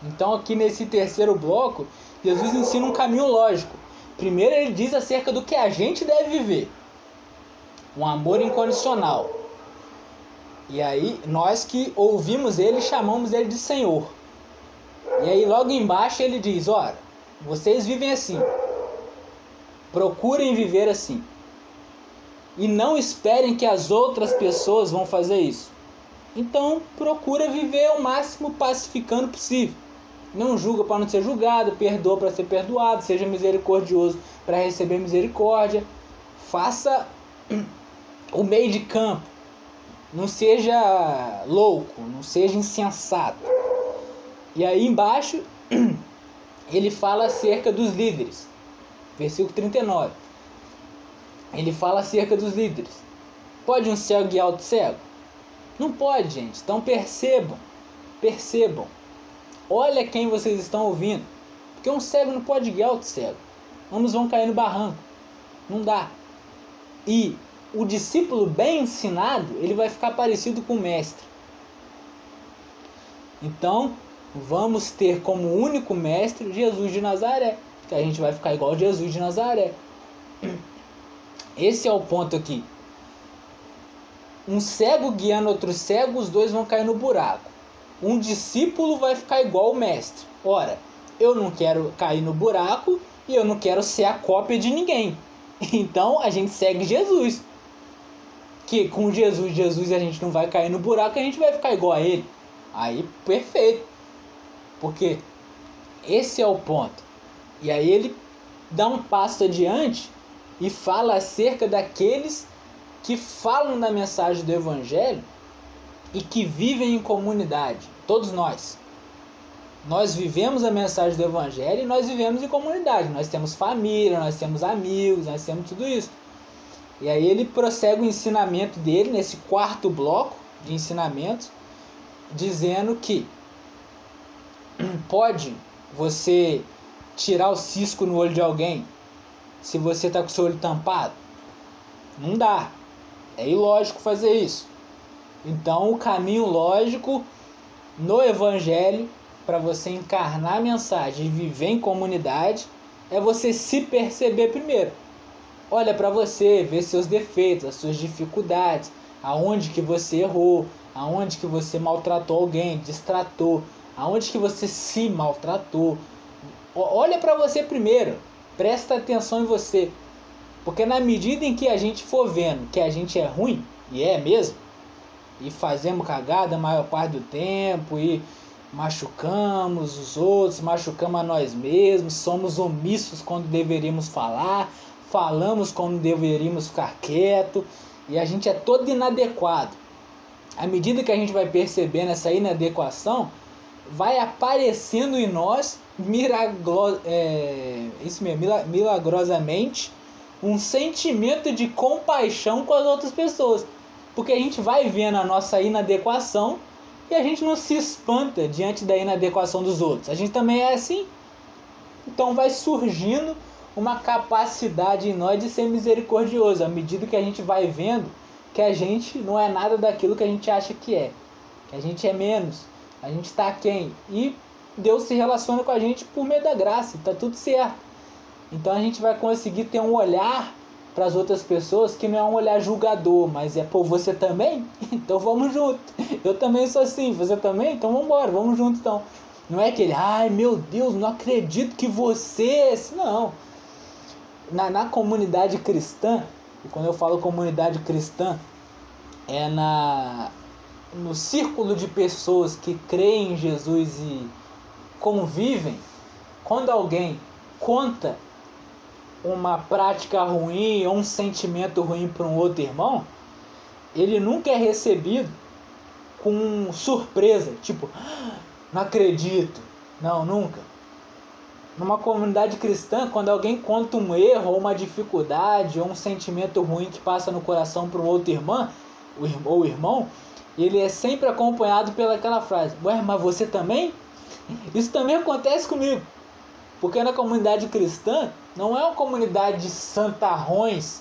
Então aqui nesse terceiro bloco, Jesus ensina um caminho lógico. Primeiro ele diz acerca do que a gente deve viver um amor incondicional. E aí, nós que ouvimos ele, chamamos ele de Senhor. E aí, logo embaixo, ele diz: Ora, vocês vivem assim. Procurem viver assim. E não esperem que as outras pessoas vão fazer isso. Então, procura viver o máximo pacificando possível. Não julga para não ser julgado, perdoa para ser perdoado, seja misericordioso para receber misericórdia. Faça o meio de campo. Não seja louco, não seja insensato. E aí embaixo ele fala acerca dos líderes. Versículo 39. Ele fala acerca dos líderes. Pode um cego guiar outro cego? Não pode, gente. Então percebam. Percebam. Olha quem vocês estão ouvindo. Porque um cego não pode guiar outro cego. Ambos vão cair no barranco. Não dá. E o discípulo bem ensinado, ele vai ficar parecido com o mestre. Então, vamos ter como único mestre Jesus de Nazaré, que a gente vai ficar igual Jesus de Nazaré. Esse é o ponto aqui. Um cego guiando outro cego, os dois vão cair no buraco. Um discípulo vai ficar igual o mestre. Ora, eu não quero cair no buraco e eu não quero ser a cópia de ninguém. Então a gente segue Jesus. Que com Jesus, Jesus a gente não vai cair no buraco, a gente vai ficar igual a ele. Aí perfeito. Porque esse é o ponto. E aí ele dá um passo adiante e fala acerca daqueles que falam da mensagem do evangelho e que vivem em comunidade. Todos nós. Nós vivemos a mensagem do Evangelho e nós vivemos em comunidade. Nós temos família, nós temos amigos, nós temos tudo isso. E aí ele prossegue o ensinamento dele nesse quarto bloco de ensinamentos, dizendo que pode você tirar o cisco no olho de alguém se você está com seu olho tampado? Não dá. É ilógico fazer isso. Então, o caminho lógico no Evangelho para você encarnar a mensagem e viver em comunidade é você se perceber primeiro. Olha para você, ver seus defeitos, as suas dificuldades, aonde que você errou, aonde que você maltratou alguém, distratou, aonde que você se maltratou. Olha para você primeiro, presta atenção em você, porque na medida em que a gente for vendo que a gente é ruim, e é mesmo, e fazemos cagada a maior parte do tempo e machucamos os outros, machucamos a nós mesmos, somos omissos quando deveríamos falar, falamos quando deveríamos ficar quieto e a gente é todo inadequado. À medida que a gente vai percebendo essa inadequação, vai aparecendo em nós miraglo, é, isso mesmo, milagrosamente um sentimento de compaixão com as outras pessoas. Porque a gente vai vendo a nossa inadequação e a gente não se espanta diante da inadequação dos outros. A gente também é assim. Então vai surgindo uma capacidade em nós de ser misericordioso à medida que a gente vai vendo que a gente não é nada daquilo que a gente acha que é. Que a gente é menos. A gente está quem? E Deus se relaciona com a gente por meio da graça. Está tudo certo. Então a gente vai conseguir ter um olhar para as outras pessoas que não é um olhar julgador, mas é, pô, você também? Então vamos junto. Eu também sou assim, você também? Então vamos embora, vamos junto então. Não é aquele, ai meu Deus, não acredito que você. Não. Na, na comunidade cristã, e quando eu falo comunidade cristã, é na no círculo de pessoas que creem em Jesus e convivem, quando alguém conta uma prática ruim ou um sentimento ruim para um outro irmão, ele nunca é recebido com surpresa, tipo, ah, não acredito. Não, nunca. Numa comunidade cristã, quando alguém conta um erro ou uma dificuldade ou um sentimento ruim que passa no coração para um outro irmão, ou irmão, ele é sempre acompanhado pelaquela frase: Ué, mas você também? Isso também acontece comigo. Porque na comunidade cristã não é uma comunidade de santarrões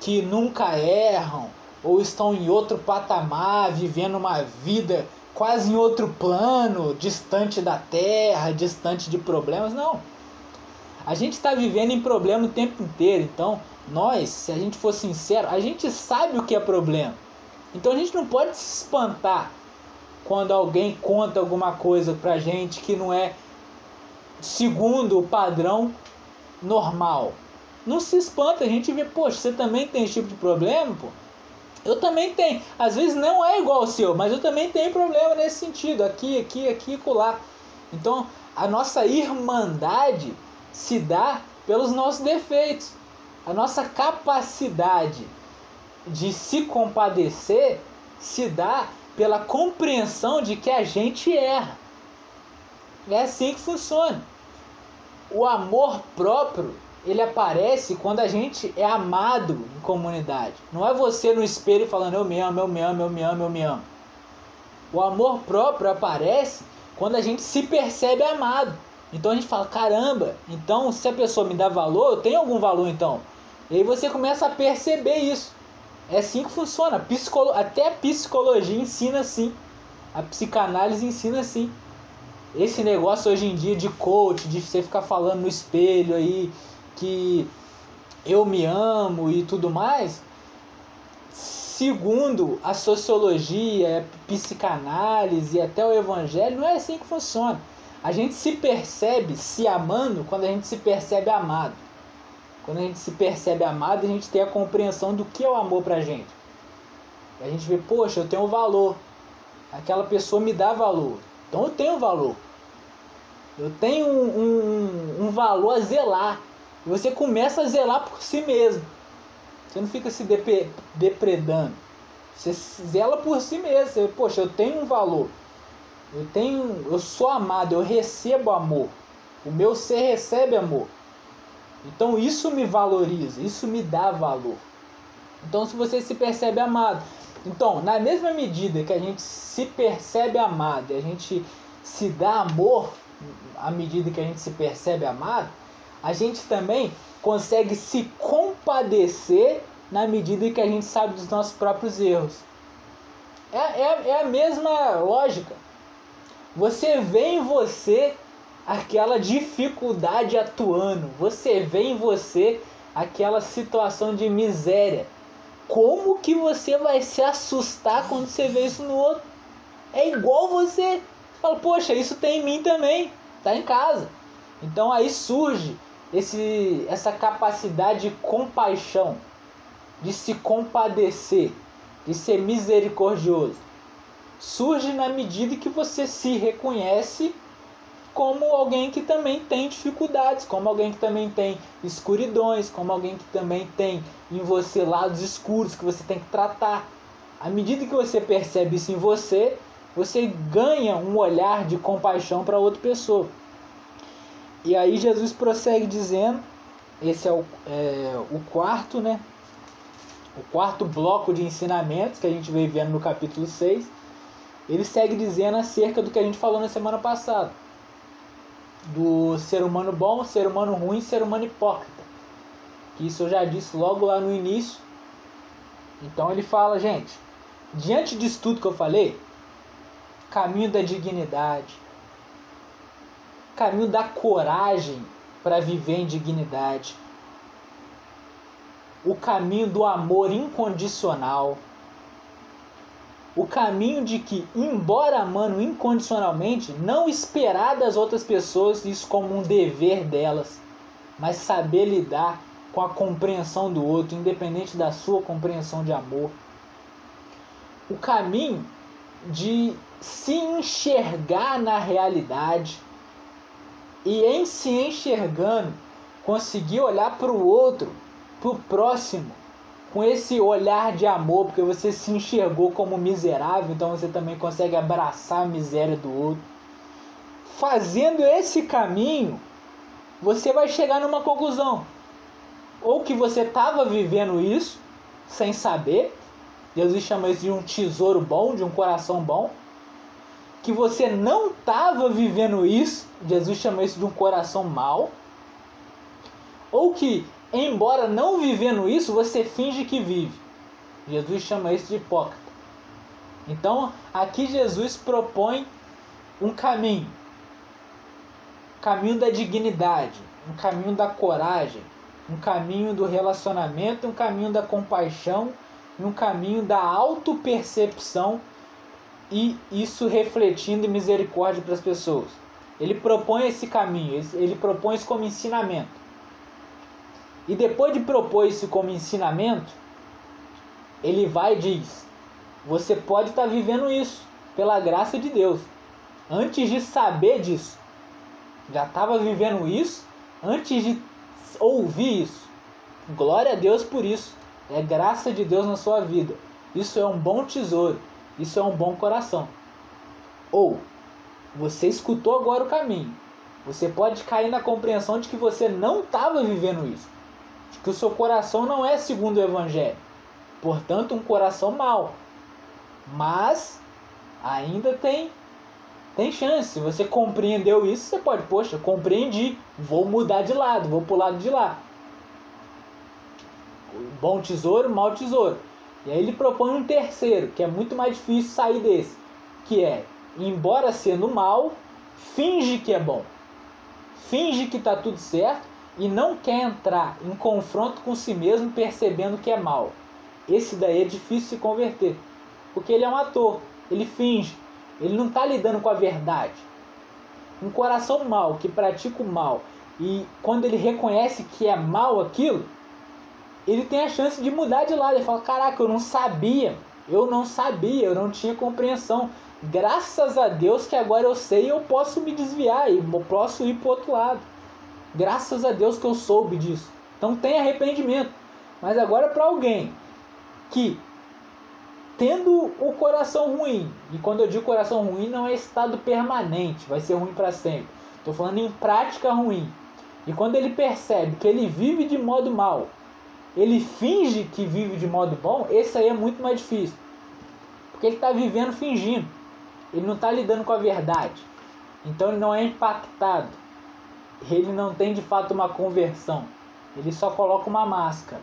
que nunca erram ou estão em outro patamar, vivendo uma vida quase em outro plano, distante da terra, distante de problemas. Não. A gente está vivendo em problema o tempo inteiro. Então, nós, se a gente for sincero, a gente sabe o que é problema. Então a gente não pode se espantar quando alguém conta alguma coisa pra gente que não é segundo o padrão normal. Não se espanta, a gente vê, poxa, você também tem esse tipo de problema, pô? Eu também tenho. Às vezes não é igual ao seu, mas eu também tenho problema nesse sentido, aqui, aqui, aqui e lá. Então, a nossa irmandade se dá pelos nossos defeitos. A nossa capacidade de se compadecer se dá pela compreensão de que a gente erra. É assim que funciona. O amor próprio, ele aparece quando a gente é amado em comunidade. Não é você no espelho falando eu me amo, eu me amo, eu me amo, eu me amo. O amor próprio aparece quando a gente se percebe amado. Então a gente fala, caramba, então se a pessoa me dá valor, eu tenho algum valor então. E aí você começa a perceber isso. É assim que funciona. Psicolo... Até a psicologia ensina assim. A psicanálise ensina assim. Esse negócio hoje em dia de coach, de você ficar falando no espelho aí que eu me amo e tudo mais, segundo a sociologia, a psicanálise e até o evangelho, não é assim que funciona. A gente se percebe se amando quando a gente se percebe amado. Quando a gente se percebe amado, a gente tem a compreensão do que é o amor pra gente. A gente vê, poxa, eu tenho valor. Aquela pessoa me dá valor. Então eu tenho valor. Eu tenho um, um, um valor a zelar. E você começa a zelar por si mesmo. Você não fica se depredando. Você zela por si mesmo. Você, poxa, eu tenho um valor. Eu tenho, eu sou amado, eu recebo amor. O meu ser recebe amor. Então isso me valoriza, isso me dá valor. Então se você se percebe amado, então na mesma medida que a gente se percebe amado, e a gente se dá amor à medida que a gente se percebe amado, a gente também consegue se compadecer na medida que a gente sabe dos nossos próprios erros. É, é, é a mesma lógica. Você vê em você aquela dificuldade atuando, você vê em você aquela situação de miséria. Como que você vai se assustar quando você vê isso no outro? É igual você. Fala, poxa, isso tem em mim também, tá em casa. Então aí surge esse, essa capacidade de compaixão, de se compadecer, de ser misericordioso surge na medida que você se reconhece como alguém que também tem dificuldades, como alguém que também tem escuridões, como alguém que também tem em você lados escuros que você tem que tratar. À medida que você percebe isso em você, você ganha um olhar de compaixão para outra pessoa. E aí Jesus prossegue dizendo, esse é o, é o quarto, né? O quarto bloco de ensinamentos que a gente veio vendo no capítulo 6 ele segue dizendo acerca do que a gente falou na semana passada. Do ser humano bom, ser humano ruim, ser humano hipócrita. Que isso eu já disse logo lá no início. Então ele fala, gente, diante disso tudo que eu falei, caminho da dignidade, caminho da coragem para viver em dignidade, o caminho do amor incondicional o caminho de que, embora amando incondicionalmente, não esperar das outras pessoas isso como um dever delas, mas saber lidar com a compreensão do outro, independente da sua compreensão de amor. O caminho de se enxergar na realidade e, em se enxergando, conseguir olhar para o outro, para o próximo, com esse olhar de amor, porque você se enxergou como miserável, então você também consegue abraçar a miséria do outro. Fazendo esse caminho, você vai chegar numa conclusão. Ou que você estava vivendo isso sem saber, Jesus chama isso de um tesouro bom, de um coração bom. Que você não estava vivendo isso, Jesus chama isso de um coração mau. Ou que embora não vivendo isso, você finge que vive. Jesus chama isso de hipócrita. Então, aqui Jesus propõe um caminho. Caminho da dignidade, um caminho da coragem, um caminho do relacionamento, um caminho da compaixão, um caminho da autopercepção e isso refletindo misericórdia para as pessoas. Ele propõe esse caminho, ele propõe isso como ensinamento. E depois de propor isso como ensinamento, ele vai e diz: Você pode estar tá vivendo isso pela graça de Deus. Antes de saber disso, já estava vivendo isso antes de ouvir isso. Glória a Deus por isso. É graça de Deus na sua vida. Isso é um bom tesouro. Isso é um bom coração. Ou você escutou agora o caminho. Você pode cair na compreensão de que você não estava vivendo isso que o seu coração não é segundo o Evangelho. Portanto, um coração mau. Mas ainda tem tem chance. Se você compreendeu isso, você pode, poxa, compreendi, vou mudar de lado, vou pro lado de lá. Bom tesouro, mau tesouro. E aí ele propõe um terceiro, que é muito mais difícil sair desse, que é, embora sendo mal, finge que é bom. Finge que está tudo certo e não quer entrar em confronto com si mesmo percebendo que é mal. Esse daí é difícil se converter, porque ele é um ator, ele finge, ele não está lidando com a verdade. Um coração mau que pratica o mal e quando ele reconhece que é mal aquilo, ele tem a chance de mudar de lado. Ele fala: Caraca, eu não sabia, eu não sabia, eu não tinha compreensão. Graças a Deus que agora eu sei, eu posso me desviar e posso ir para outro lado. Graças a Deus que eu soube disso. Então tem arrependimento. Mas agora para alguém que tendo o coração ruim, e quando eu digo coração ruim não é estado permanente, vai ser ruim para sempre. Estou falando em prática ruim. E quando ele percebe que ele vive de modo mal, ele finge que vive de modo bom, esse aí é muito mais difícil. Porque ele está vivendo fingindo. Ele não está lidando com a verdade. Então ele não é impactado. Ele não tem de fato uma conversão. Ele só coloca uma máscara.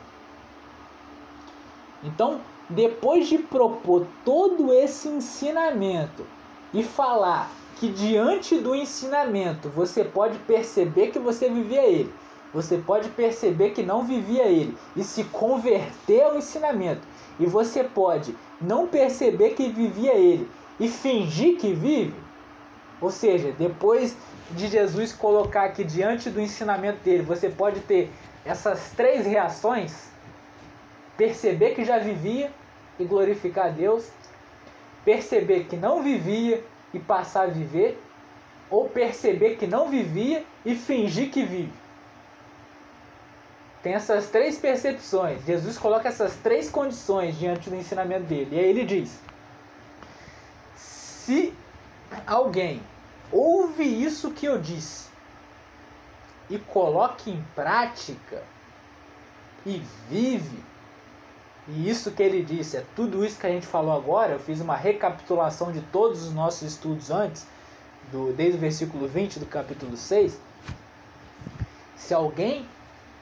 Então, depois de propor todo esse ensinamento e falar que diante do ensinamento você pode perceber que você vivia ele, você pode perceber que não vivia ele e se converter ao ensinamento, e você pode não perceber que vivia ele e fingir que vive. Ou seja, depois de Jesus colocar aqui diante do ensinamento dele, você pode ter essas três reações: perceber que já vivia e glorificar a Deus, perceber que não vivia e passar a viver, ou perceber que não vivia e fingir que vive. Tem essas três percepções. Jesus coloca essas três condições diante do ensinamento dele. E aí ele diz: Se alguém ouve isso que eu disse e coloca em prática e vive, e isso que ele disse, é tudo isso que a gente falou agora. Eu fiz uma recapitulação de todos os nossos estudos antes, do, desde o versículo 20 do capítulo 6. Se alguém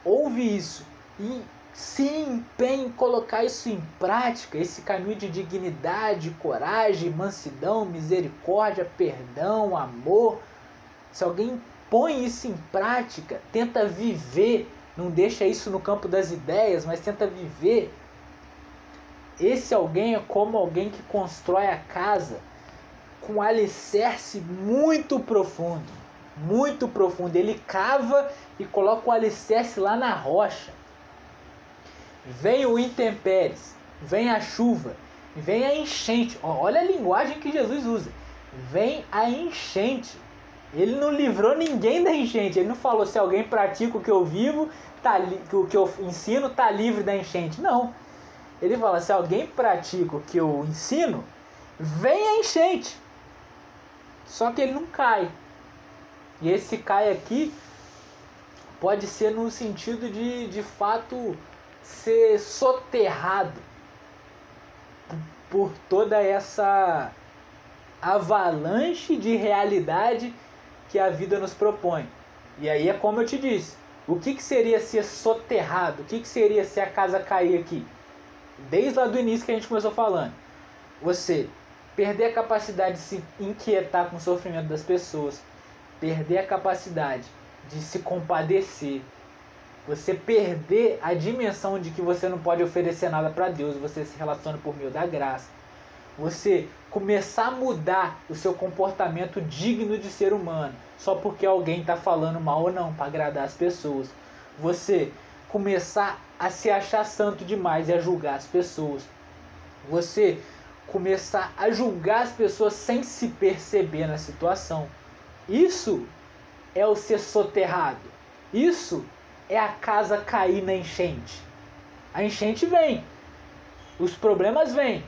ouve isso e se empenha em colocar isso em prática, esse caminho de dignidade, coragem, mansidão, misericórdia, perdão, amor, se alguém põe isso em prática, tenta viver, não deixa isso no campo das ideias, mas tenta viver, esse alguém é como alguém que constrói a casa com um alicerce muito profundo. Muito profundo. Ele cava e coloca o alicerce lá na rocha. Vem o intempéries, vem a chuva, vem a enchente. Olha a linguagem que Jesus usa. Vem a enchente. Ele não livrou ninguém da enchente. Ele não falou se alguém pratica o que eu vivo, tá, o que eu ensino, tá livre da enchente. Não. Ele fala: se alguém pratica o que eu ensino, vem a enchente. Só que ele não cai. E esse cai aqui pode ser no sentido de de fato ser soterrado por toda essa avalanche de realidade que a vida nos propõe. E aí é como eu te disse: o que, que seria ser soterrado? O que, que seria se a casa cair aqui? desde lá do início que a gente começou falando. Você perder a capacidade de se inquietar com o sofrimento das pessoas, perder a capacidade de se compadecer, você perder a dimensão de que você não pode oferecer nada para Deus, você se relaciona por meio da graça. Você começar a mudar o seu comportamento digno de ser humano, só porque alguém está falando mal ou não, para agradar as pessoas. Você começar a se achar santo demais e a julgar as pessoas. Você começar a julgar as pessoas sem se perceber na situação. Isso é o ser soterrado. Isso é a casa cair na enchente. A enchente vem. Os problemas vêm.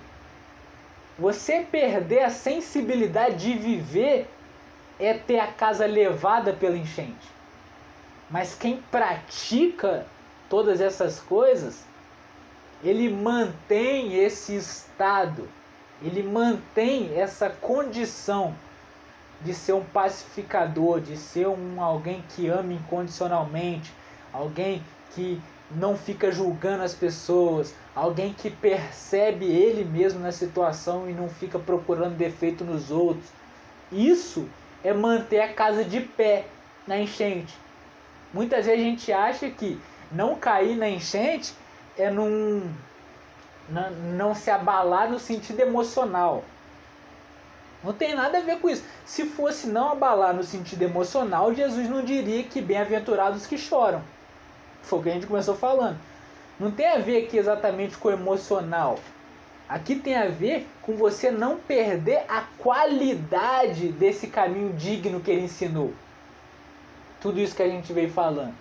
Você perder a sensibilidade de viver é ter a casa levada pela enchente. Mas quem pratica todas essas coisas, ele mantém esse estado, ele mantém essa condição de ser um pacificador, de ser um alguém que ama incondicionalmente, alguém que não fica julgando as pessoas, alguém que percebe ele mesmo na situação e não fica procurando defeito nos outros. Isso é manter a casa de pé na enchente. Muitas vezes a gente acha que não cair na enchente é num, não, não se abalar no sentido emocional. Não tem nada a ver com isso. Se fosse não abalar no sentido emocional, Jesus não diria que bem-aventurados que choram. Foi o que a gente começou falando. Não tem a ver aqui exatamente com o emocional. Aqui tem a ver com você não perder a qualidade desse caminho digno que ele ensinou. Tudo isso que a gente veio falando.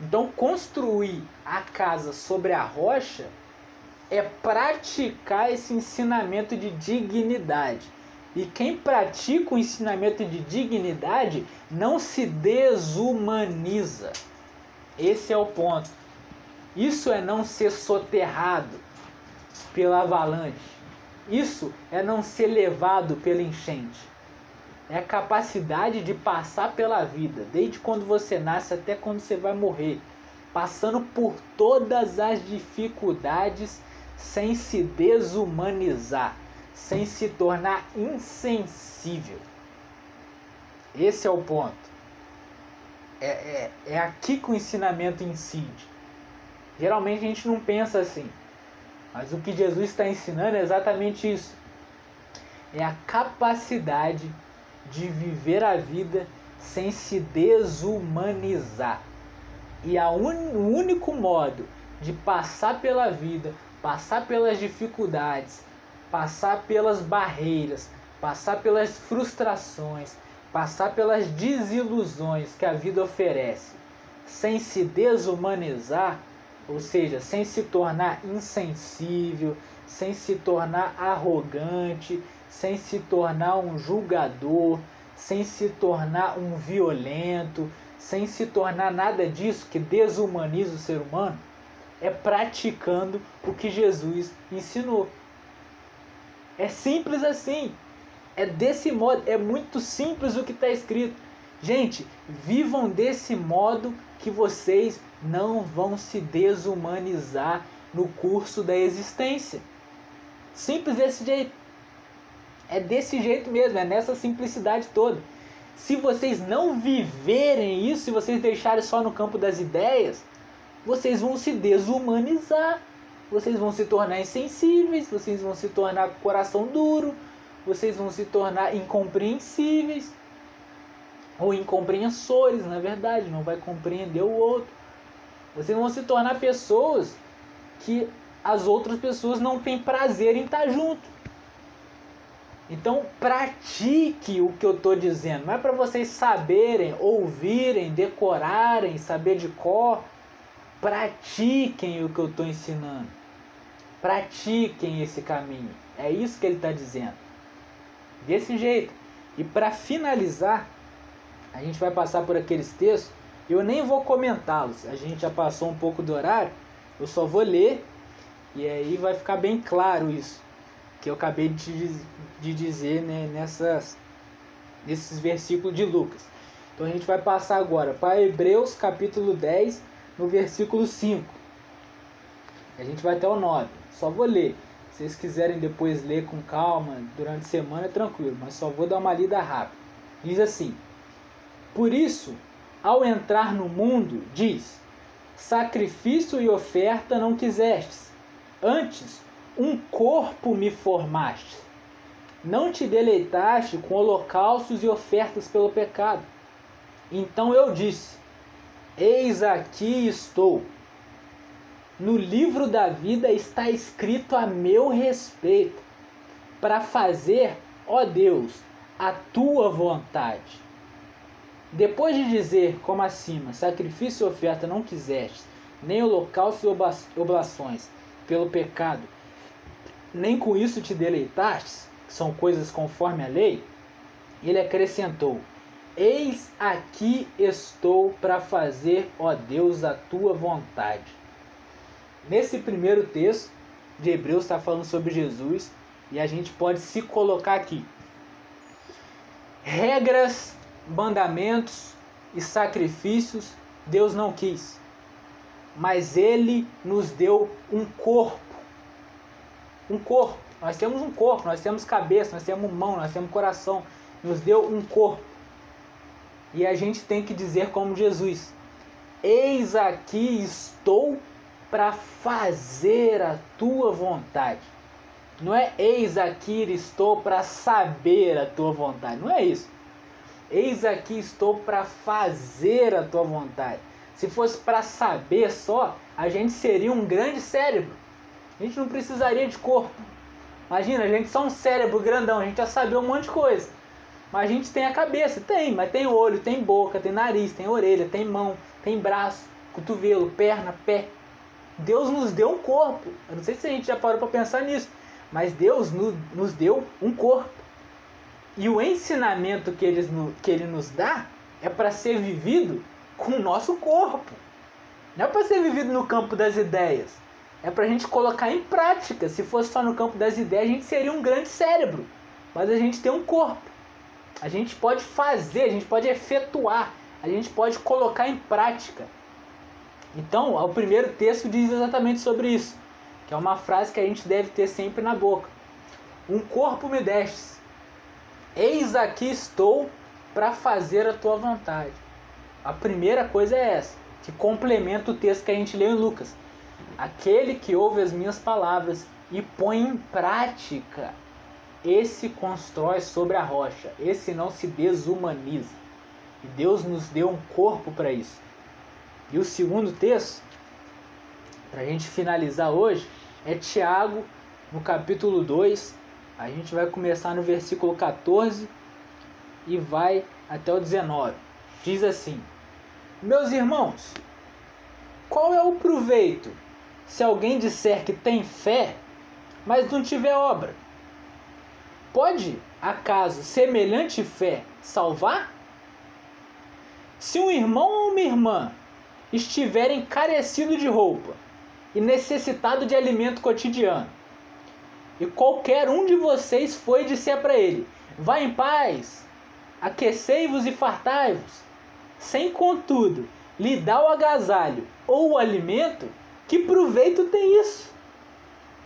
Então, construir a casa sobre a rocha é praticar esse ensinamento de dignidade. E quem pratica o ensinamento de dignidade não se desumaniza. Esse é o ponto. Isso é não ser soterrado pela avalanche. Isso é não ser levado pela enchente. É a capacidade de passar pela vida, desde quando você nasce até quando você vai morrer, passando por todas as dificuldades sem se desumanizar, sem se tornar insensível. Esse é o ponto. É, é, é aqui que o ensinamento incide. Geralmente a gente não pensa assim. Mas o que Jesus está ensinando é exatamente isso. É a capacidade de viver a vida sem se desumanizar. E un... o único modo de passar pela vida, passar pelas dificuldades, passar pelas barreiras, passar pelas frustrações, passar pelas desilusões que a vida oferece, sem se desumanizar, ou seja, sem se tornar insensível, sem se tornar arrogante, sem se tornar um julgador, sem se tornar um violento, sem se tornar nada disso que desumaniza o ser humano, é praticando o que Jesus ensinou. É simples assim. É desse modo, é muito simples o que está escrito. Gente, vivam desse modo que vocês não vão se desumanizar no curso da existência. Simples desse jeito. É desse jeito mesmo, é nessa simplicidade toda. Se vocês não viverem isso, se vocês deixarem só no campo das ideias, vocês vão se desumanizar, vocês vão se tornar insensíveis, vocês vão se tornar coração duro, vocês vão se tornar incompreensíveis ou incompreensores, na verdade, não vai compreender o outro. Vocês vão se tornar pessoas que as outras pessoas não têm prazer em estar junto. Então pratique o que eu estou dizendo. Não é para vocês saberem, ouvirem, decorarem, saber de cor. Pratiquem o que eu estou ensinando. Pratiquem esse caminho. É isso que ele está dizendo. Desse jeito. E para finalizar, a gente vai passar por aqueles textos. Eu nem vou comentá-los. A gente já passou um pouco do horário. Eu só vou ler. E aí vai ficar bem claro isso. Que eu acabei de, de dizer né, nessas, nesses versículos de Lucas. Então a gente vai passar agora para Hebreus capítulo 10, no versículo 5. A gente vai até o 9. Só vou ler. Se vocês quiserem depois ler com calma durante a semana, é tranquilo, mas só vou dar uma lida rápida. Diz assim: Por isso, ao entrar no mundo, diz: Sacrifício e oferta não quisestes, antes um corpo me formaste. Não te deleitaste com holocaustos e ofertas pelo pecado. Então eu disse: Eis aqui estou no livro da vida está escrito a meu respeito, para fazer, ó Deus, a tua vontade. Depois de dizer, como acima, sacrifício e oferta não quiseste, nem holocausto e oblações pelo pecado, nem com isso te deleitaste, que são coisas conforme a lei, ele acrescentou: Eis aqui estou para fazer, ó Deus, a tua vontade. Nesse primeiro texto de Hebreus está falando sobre Jesus e a gente pode se colocar aqui. Regras, mandamentos e sacrifícios Deus não quis. mas ele nos deu um corpo. Um corpo. Nós temos um corpo, nós temos cabeça, nós temos mão, nós temos coração. Nos deu um corpo. E a gente tem que dizer como Jesus: Eis aqui estou para fazer a tua vontade. Não é eis aqui estou para saber a tua vontade. Não é isso. Eis aqui estou para fazer a tua vontade. Se fosse para saber só, a gente seria um grande cérebro. A gente não precisaria de corpo. Imagina, a gente só um cérebro grandão, a gente já sabia um monte de coisa. Mas a gente tem a cabeça, tem, mas tem olho, tem boca, tem nariz, tem orelha, tem mão, tem braço, cotovelo, perna, pé. Deus nos deu um corpo. Eu não sei se a gente já parou para pensar nisso, mas Deus nos deu um corpo. E o ensinamento que ele, que ele nos dá é para ser vivido com o nosso corpo. Não é para ser vivido no campo das ideias. É para a gente colocar em prática. Se fosse só no campo das ideias, a gente seria um grande cérebro. Mas a gente tem um corpo. A gente pode fazer, a gente pode efetuar, a gente pode colocar em prática. Então, o primeiro texto diz exatamente sobre isso, que é uma frase que a gente deve ter sempre na boca. Um corpo me destes, eis aqui estou para fazer a tua vontade. A primeira coisa é essa, que complementa o texto que a gente leu em Lucas. Aquele que ouve as minhas palavras e põe em prática, esse constrói sobre a rocha, esse não se desumaniza. E Deus nos deu um corpo para isso. E o segundo texto, para a gente finalizar hoje, é Tiago, no capítulo 2. A gente vai começar no versículo 14 e vai até o 19. Diz assim: meus irmãos, qual é o proveito se alguém disser que tem fé, mas não tiver obra? Pode, acaso, semelhante fé salvar? Se um irmão ou uma irmã estiverem carecido de roupa e necessitado de alimento cotidiano, e qualquer um de vocês foi dizer para ele: Vá em paz, aquecei-vos e fartai-vos sem contudo lhe dar o agasalho ou o alimento, que proveito tem isso?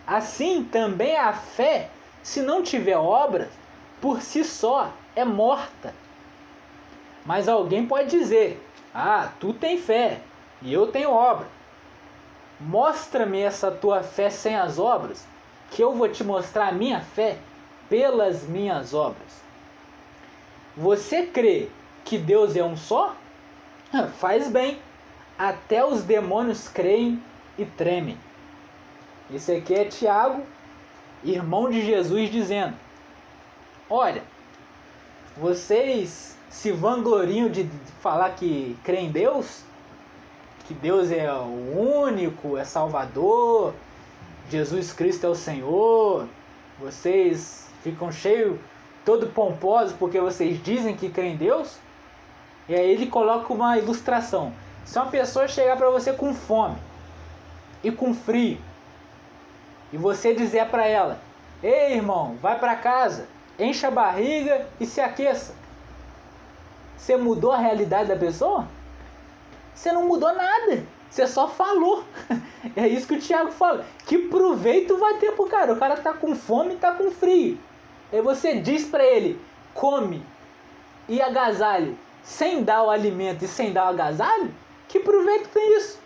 Assim também a fé, se não tiver obras, por si só é morta. Mas alguém pode dizer: Ah, tu tem fé e eu tenho obra. Mostra-me essa tua fé sem as obras, que eu vou te mostrar a minha fé pelas minhas obras. Você crê que Deus é um só? Faz bem. Até os demônios creem e tremem. Esse aqui é Tiago, irmão de Jesus, dizendo: Olha, vocês se vangloriam de falar que creem em Deus, que Deus é o único, é Salvador, Jesus Cristo é o Senhor. Vocês ficam cheios, todo pomposos porque vocês dizem que creem em Deus. E aí ele coloca uma ilustração. Se uma pessoa chegar para você com fome e com frio, e você dizer para ela: "Ei, irmão, vai para casa, encha a barriga e se aqueça". Você mudou a realidade da pessoa? Você não mudou nada. Você só falou. É isso que o Thiago fala. Que proveito vai ter pro cara? O cara tá com fome tá com frio. Aí você diz para ele: come e agasalhe sem dar o alimento e sem dar o agasalho, que proveito tem isso?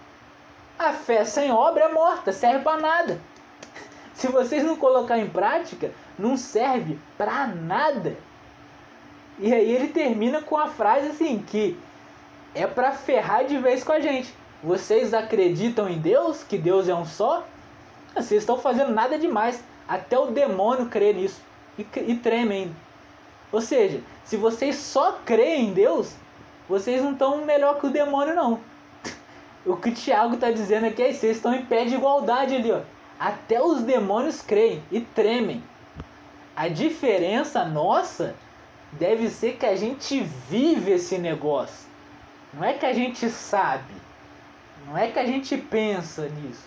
A fé sem obra é morta, serve para nada. Se vocês não colocar em prática, não serve para nada. E aí ele termina com a frase assim que é para ferrar de vez com a gente. Vocês acreditam em Deus, que Deus é um só? Vocês estão fazendo nada demais. Até o demônio crê nisso e, e treme ainda. Ou seja, se vocês só creem em Deus, vocês não estão melhor que o demônio, não. O que o Tiago está dizendo aqui é que vocês estão em pé de igualdade ali, ó. Até os demônios creem e tremem. A diferença nossa deve ser que a gente vive esse negócio. Não é que a gente sabe. Não é que a gente pensa nisso.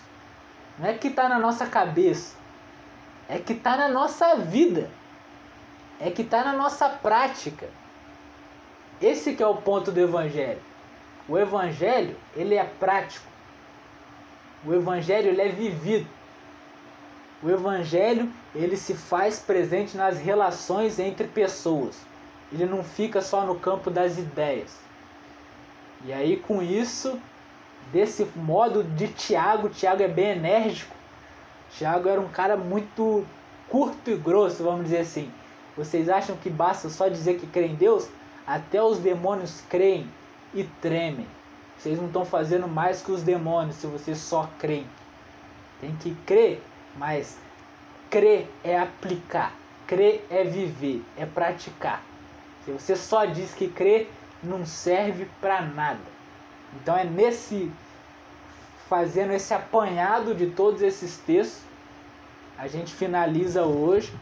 Não é que está na nossa cabeça. É que está na nossa vida é que está na nossa prática. Esse que é o ponto do evangelho. O evangelho, ele é prático. O evangelho ele é vivido. O evangelho ele se faz presente nas relações entre pessoas. Ele não fica só no campo das ideias. E aí com isso, desse modo de Tiago, Tiago é bem enérgico. Tiago era um cara muito curto e grosso, vamos dizer assim. Vocês acham que basta só dizer que crê em Deus? Até os demônios creem e tremem. Vocês não estão fazendo mais que os demônios se vocês só creem. Tem que crer, mas crer é aplicar, crer é viver, é praticar. Se você só diz que crê, não serve para nada. Então é nesse fazendo esse apanhado de todos esses textos, a gente finaliza hoje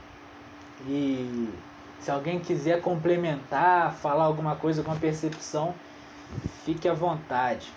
e se alguém quiser complementar, falar alguma coisa com a percepção, fique à vontade.